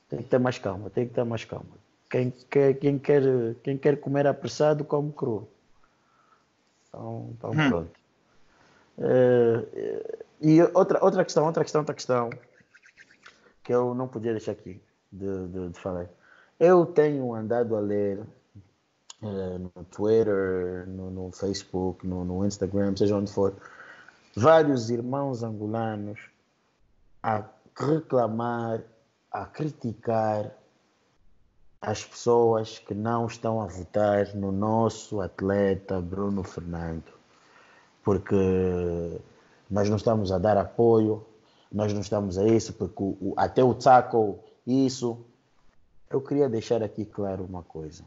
Speaker 1: Tem que ter mais calma, tem que ter mais calma. Quem quer, quem quer, quem quer comer apressado, come cru. Então, então hum. pronto. Uh, E outra, outra questão, outra questão, outra questão, que eu não podia deixar aqui de, de, de falar. Eu tenho andado a ler uh, no Twitter, no, no Facebook, no, no, Instagram, seja onde for, vários irmãos angolanos a reclamar, a criticar as pessoas que não estão a votar no nosso atleta Bruno Fernando, porque nós não estamos a dar apoio, nós não estamos a isso, porque o, o, até o Tsaco, isso. Eu queria deixar aqui claro uma coisa.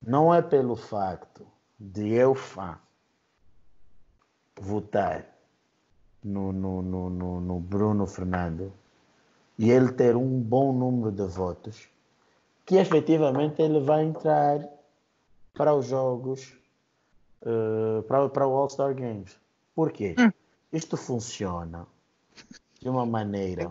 Speaker 1: Não é pelo facto de eu, fã, votar no, no, no, no, no Bruno Fernando e ele ter um bom número de votos, que efetivamente ele vai entrar para os jogos, uh, para, para o All-Star Games. Por quê? Hum. Isto funciona de uma maneira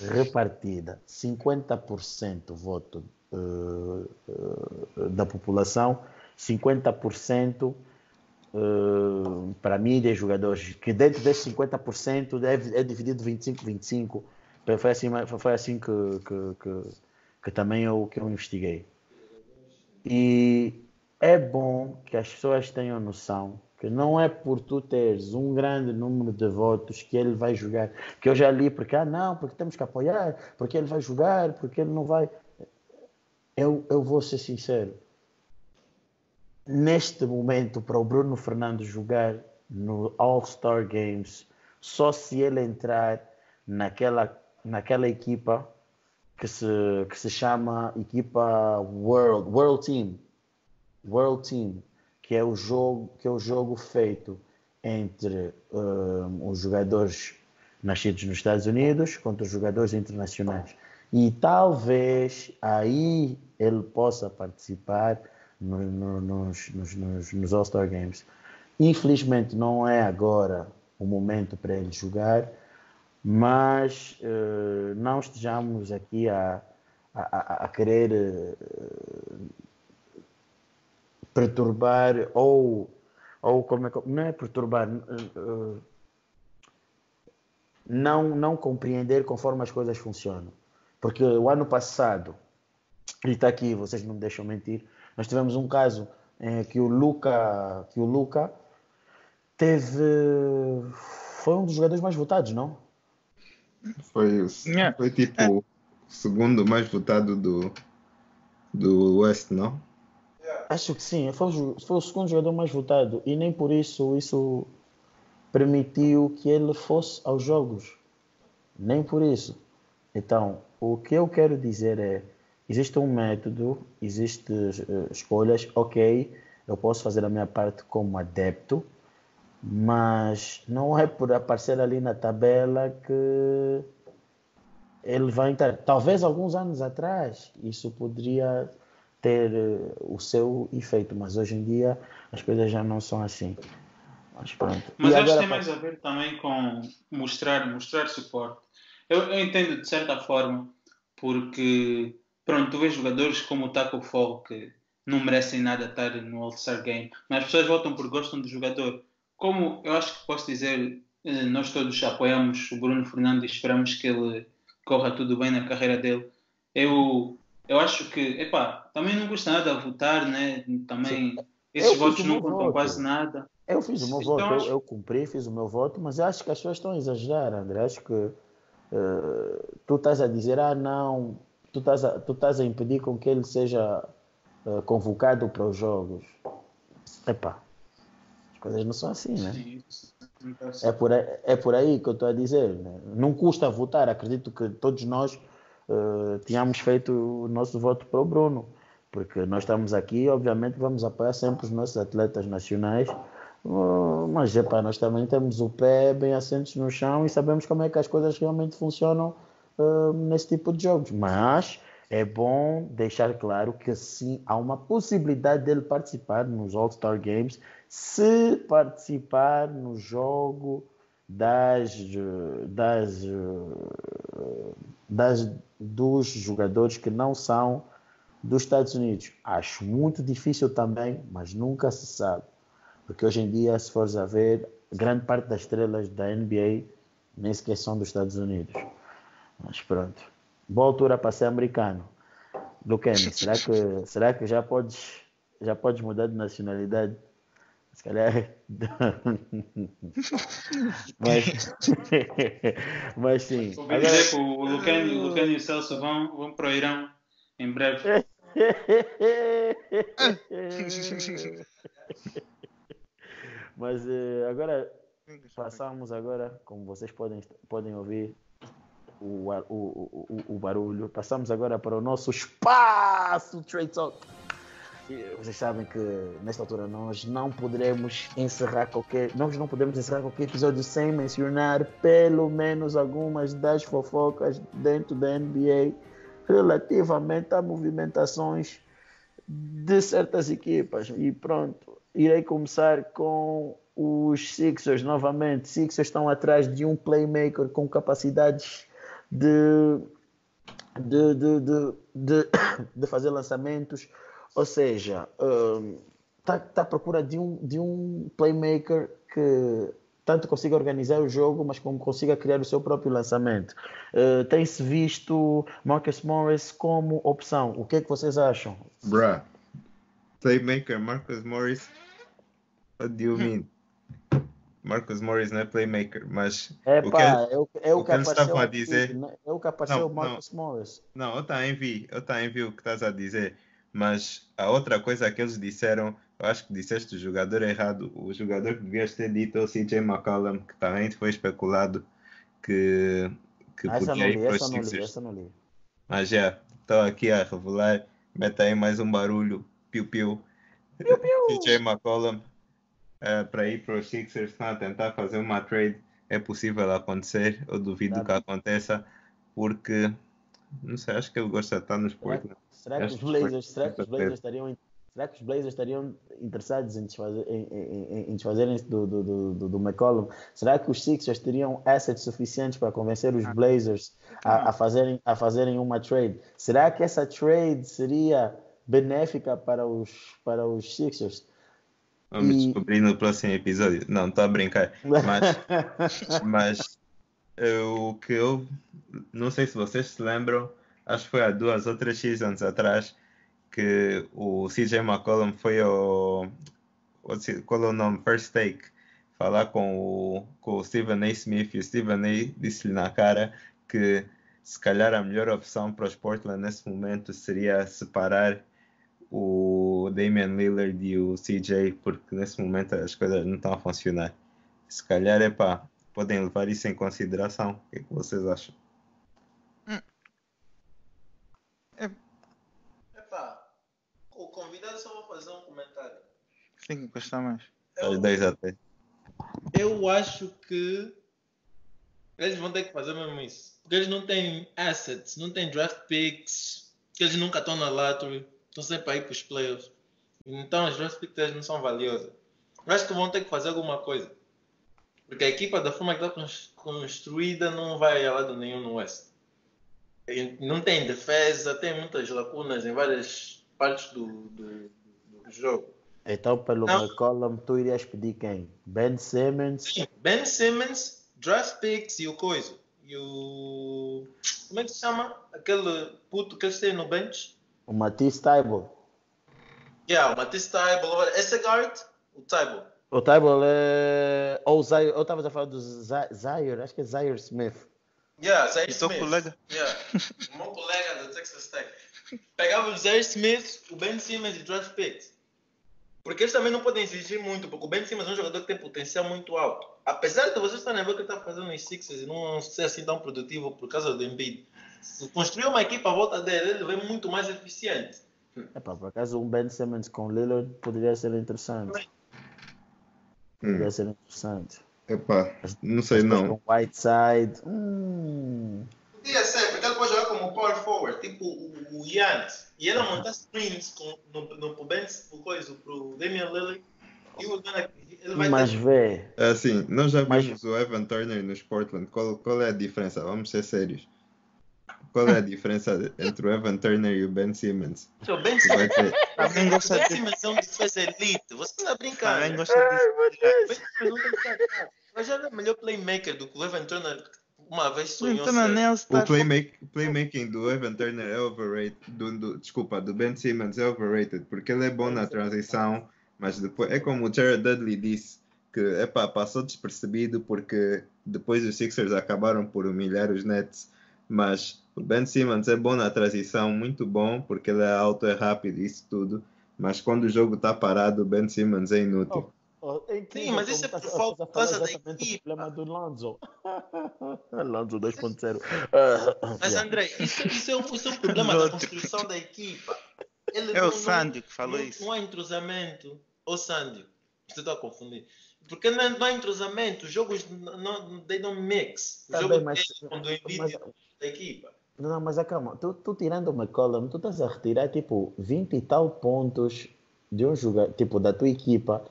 Speaker 1: repartida: 50% voto uh, uh, da população, 50% uh, para mídia e jogadores, que dentro desses 50% é, é dividido 25-25. Foi assim, foi assim que, que, que, que também eu, que eu investiguei. E é bom que as pessoas tenham noção que não é por tu teres um grande número de votos que ele vai jogar. Que eu já li porque, ah, não, porque temos que apoiar, porque ele vai jogar, porque ele não vai. Eu, eu vou ser sincero. Neste momento, para o Bruno Fernandes jogar no All-Star Games, só se ele entrar naquela, naquela equipa que se, que se chama equipa World, World Team. World Team que é o jogo, que é o jogo feito entre um, os jogadores nascidos nos Estados Unidos contra os jogadores internacionais. E talvez aí ele possa participar no, no, nos, nos, nos, nos All-Star Games. Infelizmente não é agora o momento para ele jogar, mas uh, não estejamos aqui a, a, a querer uh, perturbar ou, ou como é que, não é perturbar, uh, não, não compreender conforme as coisas funcionam. Porque o ano passado, e está aqui, vocês não me deixam mentir, nós tivemos um caso em que o Luca, que o Luca teve, foi um dos jogadores mais votados, não?
Speaker 4: Foi, foi tipo o segundo mais votado do, do West, não?
Speaker 1: Acho que sim, foi foi o segundo jogador mais votado e nem por isso isso permitiu que ele fosse aos jogos. Nem por isso. Então, o que eu quero dizer é: existe um método, existem uh, escolhas, ok, eu posso fazer a minha parte como adepto, mas não é por aparecer ali na tabela que ele vai entrar. Talvez alguns anos atrás isso poderia ter uh, o seu efeito, mas hoje em dia as coisas já não são assim.
Speaker 3: Mas pronto. Mas acho que tem mais a ver também com mostrar, mostrar suporte. Eu, eu, entendo de certa forma, porque pronto, tu vês jogadores como o Taco Fall que não merecem nada estar no All-Star Game, mas as pessoas votam porque gostam do jogador. Como eu acho que posso dizer, eh, nós todos apoiamos o Bruno Fernandes e esperamos que ele corra tudo bem na carreira dele. Eu eu acho que, epá, também não custa nada votar, né? Também Sim. esses votos não contam voto. quase nada.
Speaker 1: Eu fiz o meu então, voto, acho... eu, eu, cumpri, fiz o meu voto, mas eu acho que as pessoas estão a exagerar, André. Acho que uh, tu estás a dizer, ah, não, tu estás a, tu estás a impedir com que ele seja uh, convocado para os jogos. Epá, as coisas não são assim, né? Sim. É por, aí, é por aí que eu estou a dizer. Né? Não custa votar, acredito que todos nós uh, tínhamos feito o nosso voto para o Bruno, porque nós estamos aqui, obviamente vamos apoiar sempre os nossos atletas nacionais, uh, mas epa, nós também temos o pé bem assentes no chão e sabemos como é que as coisas realmente funcionam uh, nesse tipo de jogos. Mas é bom deixar claro que sim, há uma possibilidade dele participar nos All-Star Games se participar no jogo das, das, das, dos jogadores que não são dos Estados Unidos. Acho muito difícil também, mas nunca se sabe. Porque hoje em dia, se fores a ver, grande parte das estrelas da NBA nem sequer são dos Estados Unidos. Mas pronto. Boa altura para ser americano. Lucani, será que, será que já podes, já podes mudar de nacionalidade? Se calhar. mas, mas sim.
Speaker 3: Ouvi Agora... dizer que o Lucani, o Lucani e o Celso vão, vão para o Irão em breve.
Speaker 1: mas uh, agora passamos agora, como vocês podem, podem ouvir o, o, o, o, barulho, passamos agora para o nosso espaço Trade Talk. Vocês sabem que nesta altura nós não poderemos encerrar qualquer, nós não podemos encerrar qualquer episódio sem mencionar pelo menos algumas das fofocas dentro da NBA relativamente a movimentações de certas equipas. E pronto, irei começar com os Sixers novamente. Sixers estão atrás de um playmaker com capacidades de, de, de, de, de, de fazer lançamentos ou seja, está um, tá à procura de um, de um playmaker que tanto consiga organizar o jogo, mas como consiga criar o seu próprio lançamento. Uh, Tem-se visto Marcus Morris como opção. O que é que vocês acham?
Speaker 4: Bruh. Playmaker Marcus Morris. What do you mean? Marcus Morris não é playmaker, mas
Speaker 1: é, o que, é, o, é o, o que, que a dizer. É o que apareceu Marcus
Speaker 4: não,
Speaker 1: Morris.
Speaker 4: Não, eu estou em vi, eu em vi o que estás a dizer. Mas a outra coisa que eles disseram, eu acho que disseste o jogador errado. O jogador que devias ter dito é o CJ McCollum, que também foi especulado que, que
Speaker 1: ah, podia ir para os Sixers.
Speaker 4: Mas já, estou aqui a revelar. Meta aí mais um barulho. Piu-piu. CJ McCollum é, para ir para os Sixers, estão a tentar fazer uma trade. É possível acontecer, eu duvido que aconteça, porque não sei, acho que ele gosta de estar no esporte. Né?
Speaker 1: Será que, os Blazers, será que os Blazers estariam Será que os Blazers estariam interessados em, desfazer, em, em, em desfazerem do, do, do, do, McCollum? Será que os Sixers teriam assets suficientes para convencer os. Blazers a, a, fazerem, a fazerem uma trade? Será que essa trade seria benéfica para os, para os Sixers?
Speaker 4: Vamos e... descobrir no próximo episódio. Não, estou a brincar. Mas, mas o que eu não sei se vocês se lembram, acho que foi há duas ou três seasons atrás que o CJ McCollum foi ao. Qual é o nome? First Take. Falar com o, com o Stephen A. Smith e o Stephen A. disse-lhe na cara que se calhar a melhor opção para os Portland nesse momento seria separar o Damian Lillard e o CJ, porque nesse momento as coisas não estão a funcionar. Se calhar é pá, podem levar isso em consideração. O que, é que vocês acham? Hum.
Speaker 5: É... Epá, o convidado só vou fazer um comentário.
Speaker 2: Tem que gostar mais.
Speaker 4: Às 10 até.
Speaker 5: Eu acho que eles vão ter que fazer mesmo isso. Porque eles não têm assets, não têm draft picks, eles nunca estão na lottery, estão sempre aí com os players. Então as draft picks não são valiosas. Eu acho que vão ter que fazer alguma coisa. Porque a equipa, da forma que está construída, não vai a lado nenhum no West. Não tem defesa, tem muitas lacunas em várias partes do, do, do jogo.
Speaker 1: Então, pelo não. McCollum, tu irias pedir quem? Ben Simmons?
Speaker 5: Sim, Ben Simmons, draft picks e o coisa. E o. Como é que se chama? Aquele puto que eles têm no bench?
Speaker 1: O Matisse Tybalt.
Speaker 5: Yeah, o Matisse Tybalt. Esse guard? O Tybalt.
Speaker 1: O Tybal é. Ou Zaire, eu estava a falar do Zaire, acho que é Zaire Smith.
Speaker 5: Yeah, Zaire
Speaker 2: Smith. Smith. colega.
Speaker 5: Yeah. o meu colega do Texas Tech. Pegava o Zaire Smith, o Ben Simmons e o draft picks. Porque eles também não podem exigir muito, porque o Ben Simmons é um jogador que tem potencial muito alto. Apesar de vocês estarem a ver o que ele está fazendo nos Sixers e não ser assim tão produtivo por causa do Embiid, se construir uma equipa à volta dele, ele vem muito mais eficiente.
Speaker 1: É pá, por acaso um Ben Simmons com Lillard poderia ser interessante. Hum. Ia ser interessante.
Speaker 4: Epá, não sei não.
Speaker 1: Com Whiteside. Hum.
Speaker 5: Podia ser, porque ele pode jogar como power forward, tipo o, o Giannis. E ele montar screens com, no, no, pro Ben, pro coisa, pro Damian Lillard. E o ele vai
Speaker 1: Mas ter... vê.
Speaker 4: É assim, nós já vimos Mas... o Evan Turner nos Portland. Qual, qual é a diferença? Vamos ser sérios. Qual é a diferença entre o Evan Turner e o Ben Simmons?
Speaker 5: O Ben Simmons.
Speaker 2: Também gosta
Speaker 5: de. Mas é um defesa elite. Você está brincando.
Speaker 2: Também gosta de.
Speaker 5: Mas já é melhor playmaker do que o Evan Turner uma vez sonhou
Speaker 4: então, ser... O playmaking, playmaking do Evan Turner é overrated. Do, do, desculpa, do Ben Simmons é overrated porque ele é bom na transição, mas depois é como o Jared Dudley disse que epá, passou despercebido porque depois os Sixers acabaram por humilhar os Nets. Mas o Ben Simmons é bom na transição, muito bom, porque ele é alto, é rápido, isso tudo. Mas quando o jogo está parado, o Ben Simmons é inútil.
Speaker 1: Oh, oh, é Sim, mas isso é por falta da equipe. O problema do Lonzo. Lonzo 2.0.
Speaker 5: mas André, isso, isso, é, um, isso é um problema da construção da equipa.
Speaker 2: Ele é não, o Sandy que falou
Speaker 5: não,
Speaker 2: isso.
Speaker 5: Não há entrosamento. Ô Sandy, você está a confundir. Porque não, não há entrosamento, os jogos não, they don't mix. O tá jogo bem, mas, quando o Nvidia da equipa.
Speaker 1: Não, mas acalma, tu, tu tirando o McCollum, tu estás a retirar tipo 20 e tal pontos de um jogador, tipo da tua equipa,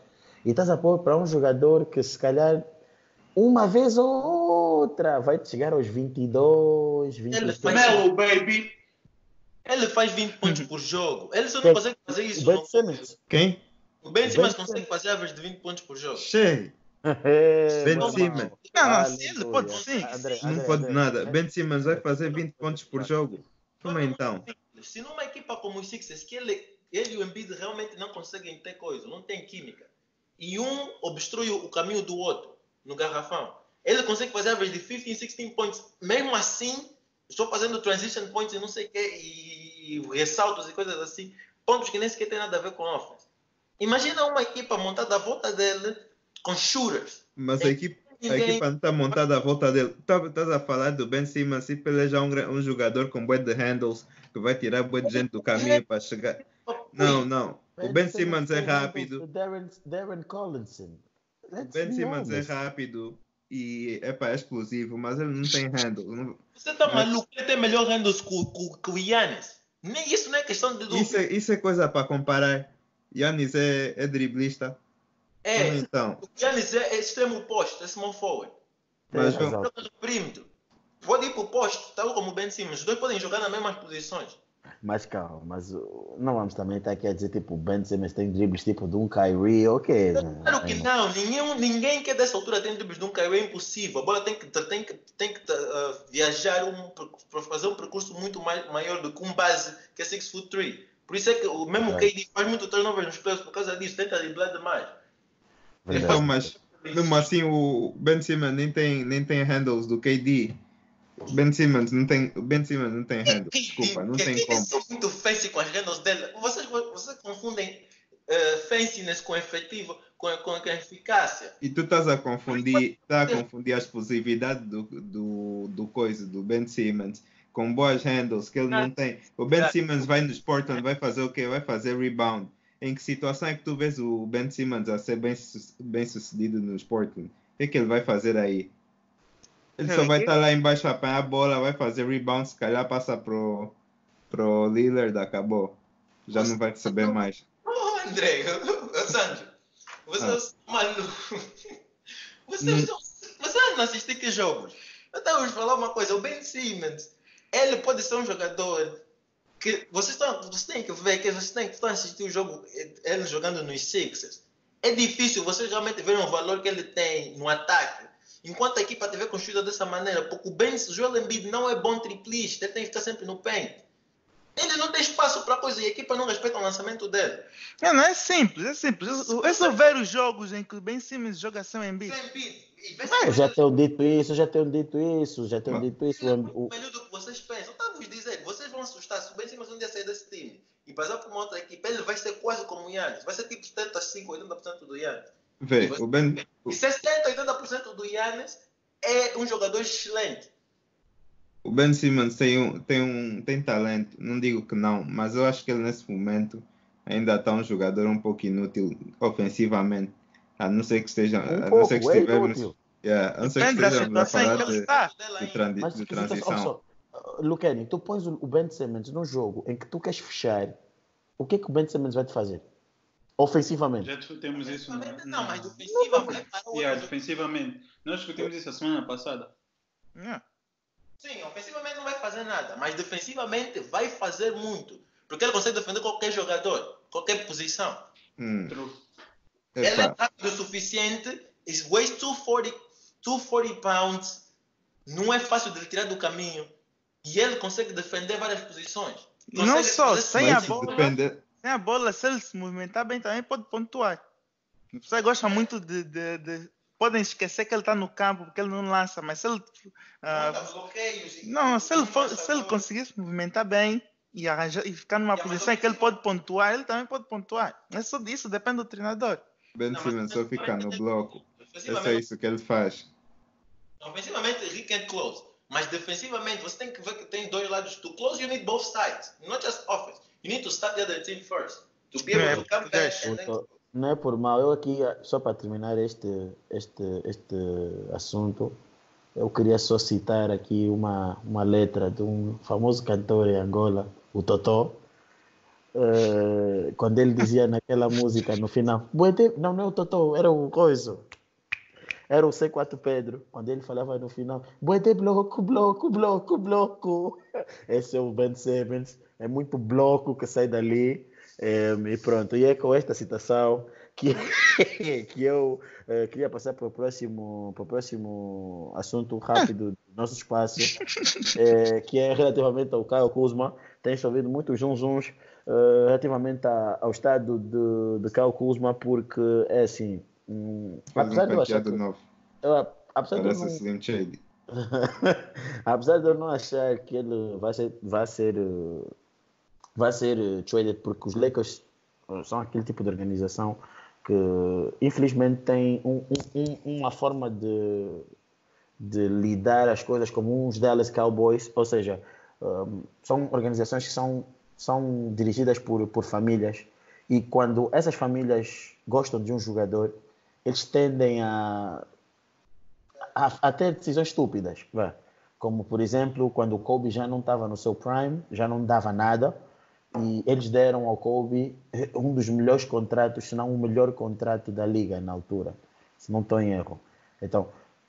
Speaker 1: e estás a pôr para um jogador que se calhar uma vez ou outra vai chegar aos 22, 23. Ele
Speaker 5: faz, Melo, baby! Ele faz 20 pontos por jogo. Ele só não consegue fazer isso.
Speaker 4: Quem?
Speaker 5: O Ben Simmons consegue fazer average de 20 pontos por jogo.
Speaker 4: Cheio. Ben Simmons.
Speaker 2: Não, não, ele pode sim.
Speaker 4: não pode nada. Ben Simmons vai fazer 20 pontos por jogo. Como é então?
Speaker 5: Se numa equipa como os Sixers, que ele, ele e o Embiid realmente não conseguem ter coisa, não tem química, e um obstrui o caminho do outro no garrafão, ele consegue fazer average de 15, 16 pontos. Mesmo assim, estou fazendo transition points e não sei o quê, e, e ressaltos e coisas assim, pontos que nem sequer tem nada a ver com offense. Imagina uma equipa montada à volta dele com shooters.
Speaker 4: Mas a equipe, a equipa não está montada à volta dele. Estás tá a falar do Ben Simmons e ele é já um, um jogador com bué de handles que vai tirar bué de gente do caminho para chegar. Não, não. O Ben Simmons é rápido.
Speaker 1: Darren, Darren Collinson.
Speaker 4: O Ben Simmons é rápido e epa, é explosivo, mas ele não tem handles.
Speaker 5: Você está maluco? Ele tem melhor handles que, que, que o Yannis. Nem isso não é questão de
Speaker 4: dúvida. Isso é, isso é coisa para comparar. Yannis é, é driblista.
Speaker 5: É, então. o Yannis é, é extremo oposto, é small forward. Mas é, joga do perímetro. Pode ir para o posto, tal como o Ben Simmons. Os dois podem jogar nas mesmas posições.
Speaker 1: Mas calma, mas não vamos também estar aqui a dizer tipo o Ben Simmons tem dribles tipo de um Kyrie, ok.
Speaker 5: Claro que não, ninguém, ninguém que dessa altura tem dribles de um Kyrie é impossível. A bola tem que, tem que, tem que uh, viajar um, para fazer um percurso muito mais, maior do que um base que é 6 foot 3. Por isso é que o mesmo é. KD faz muito turnover nos playoffs por causa disso, tenta driblar demais.
Speaker 4: Verdade. Então, mas mesmo assim o Ben Simmons nem tem, nem tem handles do KD. Ben Simmons não tem, Ben Simmons não tem handles, desculpa, não tem como.
Speaker 5: São muito fancy com as handles dele. Vocês, vocês confundem uh, fanciness com efetivo, com, com, com eficácia.
Speaker 4: E tu estás a confundir, tá a confundir a explosividade do, do, do coisa, do Ben Simmons com boas handles que ele não tem. O Ben Simmons vai no Portland, vai fazer o quê? Vai fazer rebound. Em que situação é que tu vês o Ben Simmons a ser bem, bem sucedido no Portland? O que é que ele vai fazer aí? Ele só vai estar lá embaixo a apanhar a bola, vai fazer rebound, se calhar passa pro, pro Lillard, acabou. Já não vai receber mais.
Speaker 5: Oh, André, Sandro, você ah. maluco. Você, hum. você não assiste que jogos? Eu estava a falar uma coisa, o Ben Simmons ele pode ser um jogador que vocês, estão, vocês têm que ver que vocês têm que estar assistir o jogo, ele jogando nos Sixers. É difícil vocês realmente verem o valor que ele tem no ataque. Enquanto a equipa estiver construída dessa maneira, porque o Ben Joel Embiid não é bom triplista, ele tem que ficar sempre no paint. Ele não tem espaço para coisa e a equipa não respeita o lançamento dele.
Speaker 2: É, não é simples, é simples. É só ver os jogos em que o Ben Simmons joga sem Embiid.
Speaker 5: Sem Embiid.
Speaker 1: Ah, já tenho dito isso, já tenho dito isso, já tenho dito isso.
Speaker 5: É o... melhor do que vocês pensam. Estava vos dizer, vocês vão assustar se o Ben Simmons um dia sair desse time e passar por uma outra equipe, ele vai ser quase como o Yannis. Vai ser tipo 75, 80% do Yannis.
Speaker 4: Vê, o Ben...
Speaker 5: E 60, 80% do Yannis é um jogador excelente.
Speaker 4: O Ben Simmons tem, um, tem, um, tem talento, não digo que não, mas eu acho que ele nesse momento ainda está um jogador um pouco inútil ofensivamente. A não ser que esteja. Um a não ser que estivermos. Yeah, a não ser que estejamos a falar de, de, trans, de transição.
Speaker 1: Luqueni, tu pões o Ben Simmons num jogo em que tu queres fechar, o que é que o Ben Simmons vai te fazer? Ofensivamente.
Speaker 3: Já discutimos isso.
Speaker 5: Não, não mas defensivamente.
Speaker 3: Yeah, defensivamente. Nós discutimos isso a semana passada.
Speaker 5: Yeah. Sim, ofensivamente não vai fazer nada, mas defensivamente vai fazer muito. Porque ele consegue defender qualquer jogador. qualquer posição. Hum. Ele é rápido o suficiente, is weighs 240, 240 pounds, não é fácil de tirar do caminho. E ele consegue defender várias posições.
Speaker 2: Consegue não só, sem a bola, sem a bola, se ele se movimentar bem também pode pontuar. Você gosta muito de, de, de podem esquecer que ele está no campo porque ele não lança, mas se ele. Uh, não, se ele, for, se ele conseguir se movimentar bem e, arranjar, e ficar numa posição em que ele pode pontuar, ele também pode pontuar. É só disso, depende do treinador.
Speaker 4: Ben Simmons só fica no bloco. É só isso que ele faz.
Speaker 5: Ofensivamente, he can close. Mas defensivamente, você tem que ver que tem dois lados. To close, you need both sides. Not just offense. You need to start the other team first. To be able é, to come back and then...
Speaker 1: Não é por mal. Eu aqui, só para terminar este, este, este assunto, eu queria só citar aqui uma, uma letra de um famoso cantor em Angola, o Totó, uh, quando ele dizia naquela música no final, não, não é o Totó, era o Coiso, era o C4 Pedro, quando ele falava no final, Boete bloco, bloco, bloco, bloco. Esse é o Ben Simmons, é muito bloco que sai dali. É, e pronto, e é com esta citação que, que eu uh, queria passar para o próximo, para o próximo assunto rápido do nosso espaço, é, que é relativamente ao Caio Kuzma. Tem chovido muitos zunzuns uh, relativamente a, ao estado de, de Caio Kuzma, porque é assim. Um, apesar de eu achar que, novo. Eu, apesar Parece de eu não, apesar de eu não achar que ele vai ser, vai ser vai ser eh, traded porque os Lakers eh, são aquele tipo de organização que infelizmente tem um, um, uma forma de, de lidar as coisas como uns Dallas Cowboys, ou seja, um, eh, são organizações que são, são dirigidas por, por famílias. E quando essas famílias gostam de um jogador, eles tendem a, a, a ter decisões estúpidas, como por exemplo quando o Kobe já não estava no seu prime, já não dava nada, e eles deram ao Kobe um dos melhores contratos, se não o melhor contrato da liga na altura, se não estou em erro. Então,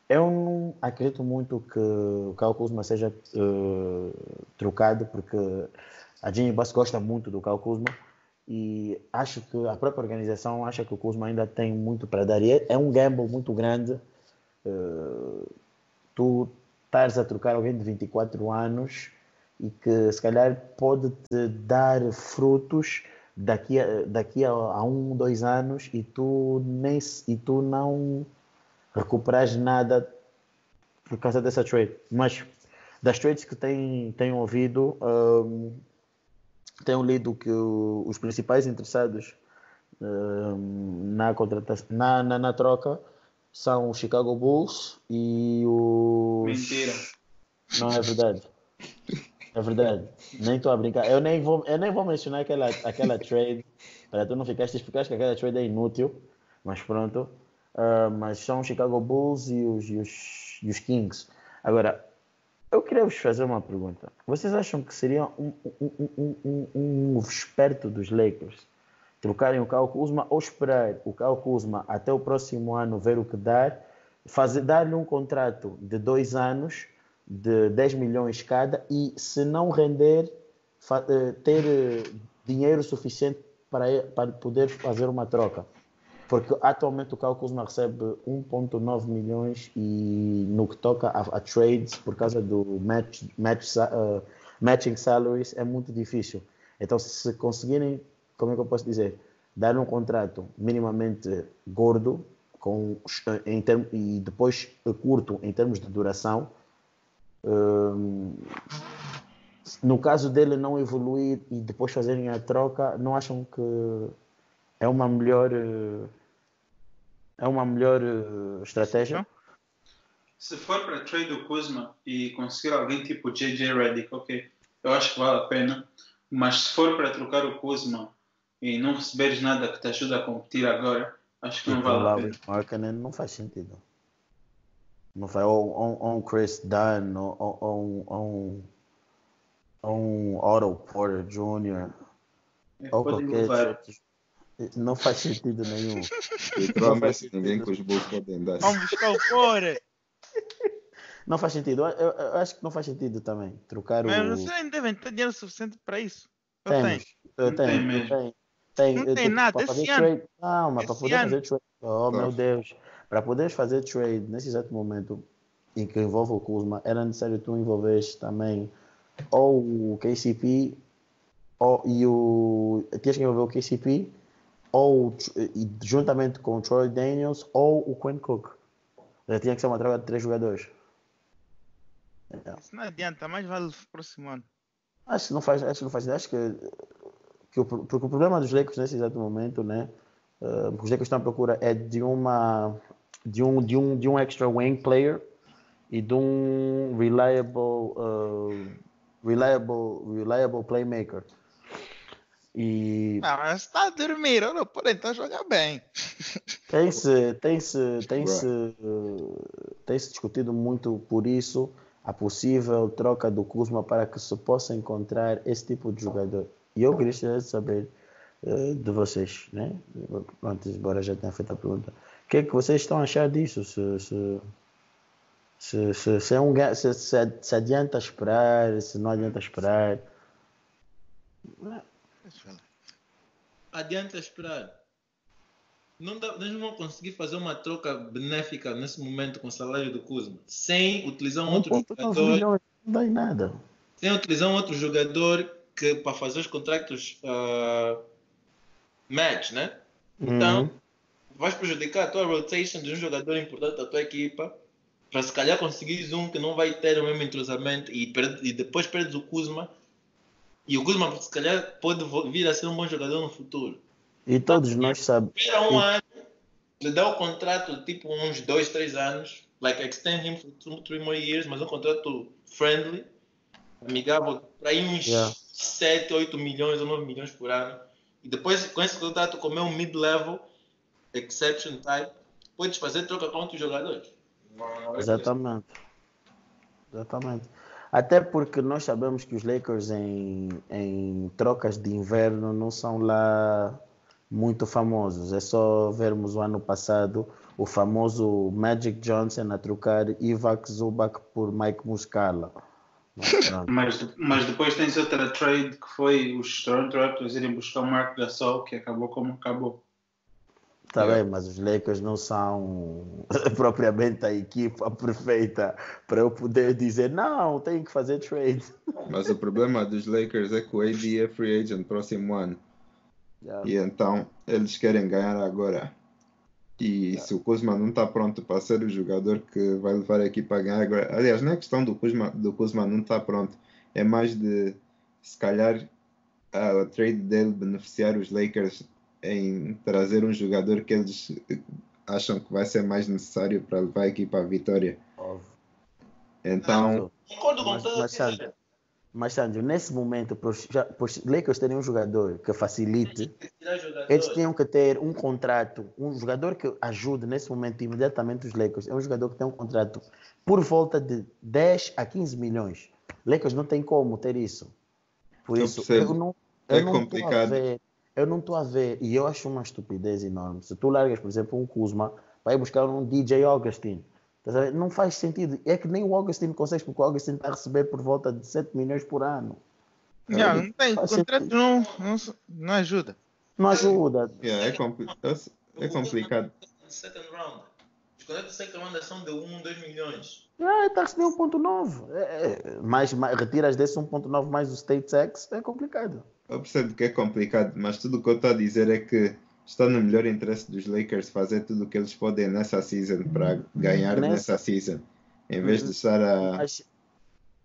Speaker 1: eu não acredito muito que o Kyle Kuzma seja uh, trocado, porque a Jimmy Bass gosta muito do Kyle Kuzma e acho que a própria organização acha que o Kuzma ainda tem muito para dar. E é, é um gamble muito grande. Uh, tu estás a trocar alguém de 24 anos e que se calhar pode te dar frutos daqui a, daqui a, a um, dois anos e tu, nem, e tu não recuperas nada por causa dessa trade. Mas das trades que tenho, tenho ouvido, um, tenho lido que o, os principais interessados um, na, contratação, na, na, na troca são o Chicago Bulls e o.
Speaker 3: Mentira.
Speaker 1: Não é verdade. É verdade. Nem estou a brincar. Eu nem vou, eu nem vou mencionar aquela, aquela trade para tu não ficaste explicar que aquela trade é inútil, mas pronto. Uh, mas são os Chicago Bulls e os, e os, e os Kings. Agora, eu queria vos fazer uma pergunta. Vocês acham que seria um, um, um, um, esperto dos Lakers trocarem o Kyle Kuzma ou esperar o Kyle Kuzma até o próximo ano ver o que dar, dar-lhe um contrato de dois anos de 10 milhões cada e se não render, eh, ter eh, dinheiro suficiente para, para poder fazer uma troca. Porque atualmente o Calcusma recebe 1,9 milhões e no que toca a, a, trades, por causa do match, match, uh, matching salaries, é muito difícil. Então, se conseguirem, como é que eu posso dizer, dar um contrato minimamente gordo com, em term, e depois curto em termos de duração, no caso dele não evoluir e depois fazerem a troca, não acham que é uma melhor é uma melhor estratégia?
Speaker 3: Se for para trade o Kuzma e conseguir alguém tipo JJ Redick, ok, eu acho que vale a pena. Mas se for para trocar o Kuzma e não receberes nada que te ajude a competir agora, acho que não vale a pena.
Speaker 1: Markkanen não faz sentido. Não vai ou, ou, ou um Chris Dunn, ou, ou, ou, ou um Otto Porter Jr. É, ou qualquer Não faz sentido nenhum.
Speaker 4: não faz sentido. ninguém com os bolsos podem dar.
Speaker 2: Vamos buscar o Porter.
Speaker 1: Não faz sentido. Eu, eu, acho que não faz sentido também trocar
Speaker 2: Mas
Speaker 1: o.
Speaker 2: Mas vocês nem devem ter dinheiro suficiente para isso. Eu
Speaker 1: tenho. Eu tenho, eu tenho. Tem,
Speaker 2: não tem tipo, nada esse ano.
Speaker 1: Trade, não, mas para poder ano. fazer trade. Oh, Nossa. meu Deus. Para poderes fazer trade nesse exato momento em que envolve o Kuzma, era necessário tu envolveres também ou o KCP ou, e o. Tinhas que envolver o KCP ou juntamente com o Troy Daniels ou o Quinn Cook. Já tinha que ser uma troca de três jogadores.
Speaker 2: Então. Isso não adianta, mais vale o próximo ano.
Speaker 1: Acho que não faz, acho que não faz. Acho que, que o, porque o problema dos Lakers nesse exato momento, né? Uh, os Lakers estão à procura é de uma de um de um de um extra wing player e de um reliable uh, reliable reliable playmaker. E...
Speaker 2: Ah, mas está a dormir, não pode então jogar bem.
Speaker 1: Tem-se tem -se, tem -se, tem -se discutido muito por isso a possível troca do Kuzma para que se possa encontrar esse tipo de jogador. E eu queria saber uh, de vocês, né? Antes, embora já tenha feito a pergunta. O que é que vocês estão a achar disso? Se, se, se, se, se, é um, se, se, se adianta esperar, se não adianta esperar.
Speaker 5: Adianta esperar. Não dá, nós não vamos conseguir fazer uma troca benéfica nesse momento com o salário do Kuzma sem utilizar um outro jogador.
Speaker 1: Milhões, não dá em nada.
Speaker 5: Sem utilizar um outro jogador que para fazer os contratos uh, match, né? Então, uhum. Vais prejudicar a tua rotation de um jogador importante da tua equipa para se calhar conseguires um que não vai ter o mesmo entrosamento e, e depois perdes o Kuzma e o Kuzma, se calhar, pode vir a ser um bom jogador no futuro.
Speaker 1: E todos nós sabemos.
Speaker 5: Espera um e... ano, lhe dá o contrato tipo uns dois, três anos, like extend him for two, three more years, mas um contrato friendly, amigável, para uns yeah. 7, 8 milhões ou 9 milhões por ano. E depois, com esse contrato, como é um mid-level, exception type, podes fazer troca com outros jogadores.
Speaker 1: Exatamente. Exatamente. Até porque nós sabemos que os Lakers em, em trocas de inverno não são lá muito famosos. É só vermos o ano passado o famoso Magic Johnson a trocar Ivac Zubac por Mike Muscala.
Speaker 3: Mas, mas depois tens outra trade que foi os Toronto Raptors irem buscar o Mark Gasol, que acabou como acabou.
Speaker 1: Está bem, mas os Lakers não são propriamente a equipa perfeita para eu poder dizer não, tenho que fazer trade.
Speaker 4: Mas o problema dos Lakers é que o AD é free agent próximo ano. Yeah. E então eles querem ganhar agora. E yeah. se o Kuzma não está pronto para ser o jogador que vai levar a equipa a ganhar agora. Aliás, não é questão do Kuzma, do Kuzma não estar tá pronto. É mais de se calhar a trade dele beneficiar os Lakers em trazer um jogador que eles acham que vai ser mais necessário para levar a equipa à vitória. Então.
Speaker 5: Concordo com
Speaker 1: mas, Sandro, mas, Sandro, nesse momento, para os Lakers terem um jogador que facilite, eles tinham que ter um contrato, um jogador que ajude nesse momento imediatamente os Lakers. É um jogador que tem um contrato por volta de 10 a 15 milhões. Lakers não tem como ter isso. Por eu isso, eu não, eu
Speaker 4: é não complicado.
Speaker 1: Ver, eu não estou a ver, e eu acho uma estupidez enorme. Se tu largas, por exemplo, um Kuzma, vai buscar um DJ Augustin. Não faz sentido. É que nem o Augustin consegue, porque o Augustin está a receber por volta de 7 milhões por ano.
Speaker 2: Yeah, não tem, o contrato não, não, não ajuda.
Speaker 1: Não ajuda.
Speaker 4: Yeah, é, compli é, é complicado.
Speaker 5: Second round. Os contratos de second round são de 1, 2 milhões.
Speaker 1: Ah, está a receber 1.9. É, é, mais, mais, retiras desse 1.9 mais o State Tax, é complicado.
Speaker 4: Eu percebo que é complicado, mas tudo o que eu estou a dizer é que está no melhor interesse dos Lakers fazer tudo o que eles podem nessa season para ganhar nessa, nessa season, em vez de estar a,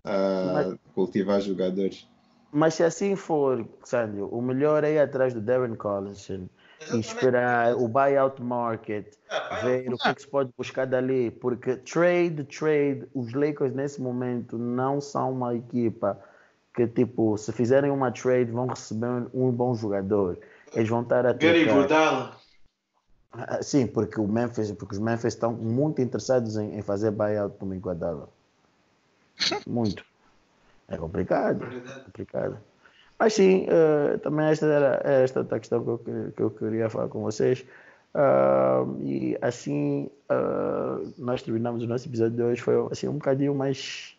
Speaker 4: a cultivar jogadores.
Speaker 1: Mas se assim for, Sandro, o melhor é ir atrás do Darren Collison e esperar o buyout market, é, ver o que, que se pode buscar dali, porque trade, trade, os Lakers nesse momento não são uma equipa que tipo, se fizerem uma trade vão receber um bom jogador. Eles vão estar a
Speaker 3: Gary Iguodala.
Speaker 1: Ah, sim, porque o Memphis, porque os Memphis estão muito interessados em, em fazer buyout como Iguodala. Muito. É complicado. É complicado. Mas sim, uh, também esta era esta a questão que eu, que eu queria falar com vocês. Uh, e assim uh, nós terminamos o nosso episódio de hoje. Foi assim, um bocadinho mais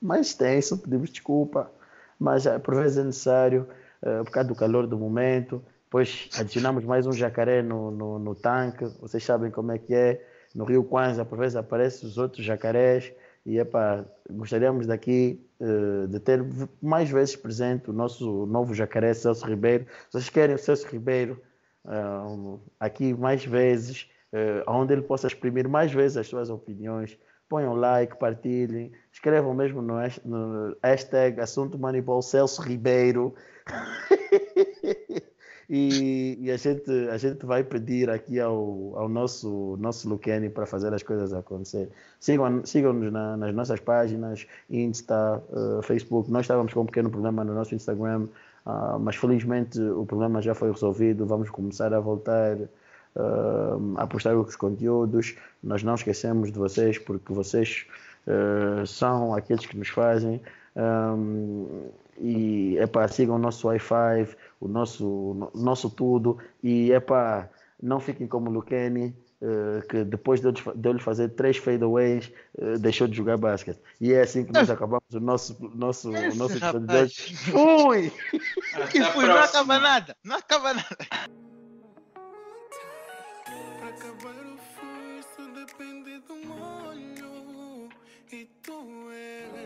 Speaker 1: mais tenso, pedimos desculpa, mas por vezes é necessário. uh, por causa do calor do momento. Depois adicionamos mais um jacaré no, no, no tanque, vocês sabem como é que é. No Rio Kwanza, por vezes aparecem os outros jacarés. E epa, gostaríamos daqui uh, de ter mais vezes presente o nosso novo jacaré Celso Ribeiro. Vocês querem o Celso Ribeiro uh, aqui mais vezes, uh, onde ele possa exprimir mais vezes as suas opiniões, ponham like, partilhem, escrevam mesmo no, no hashtag assunto Moneyball Celso Ribeiro. E, e, a, gente, a gente vai pedir aqui ao, ao nosso, nosso Luqueni para fazer as coisas acontecer. Sigam-nos sigam na, nas nossas páginas, Insta, uh, Facebook. Nós estávamos com um pequeno problema no nosso Instagram, uh, mas felizmente o problema já foi resolvido. Vamos começar a voltar uh, a postar os conteúdos. Nós não esquecemos de vocês, porque vocês são aqueles que nos fazem. Um, e é para sigam o nosso Wi-Fi, o nosso, nosso tudo. E é para não fiquem como o Luqueni, uh, que depois de eu lhe fazer três fadeaways, uh, deixou de jogar basquete. E é assim que nós acabamos o nosso, nosso, Esse nosso episódio de hoje.
Speaker 2: Fui! que fui, não acaba nada, não acaba nada. Depende do molho e tu eres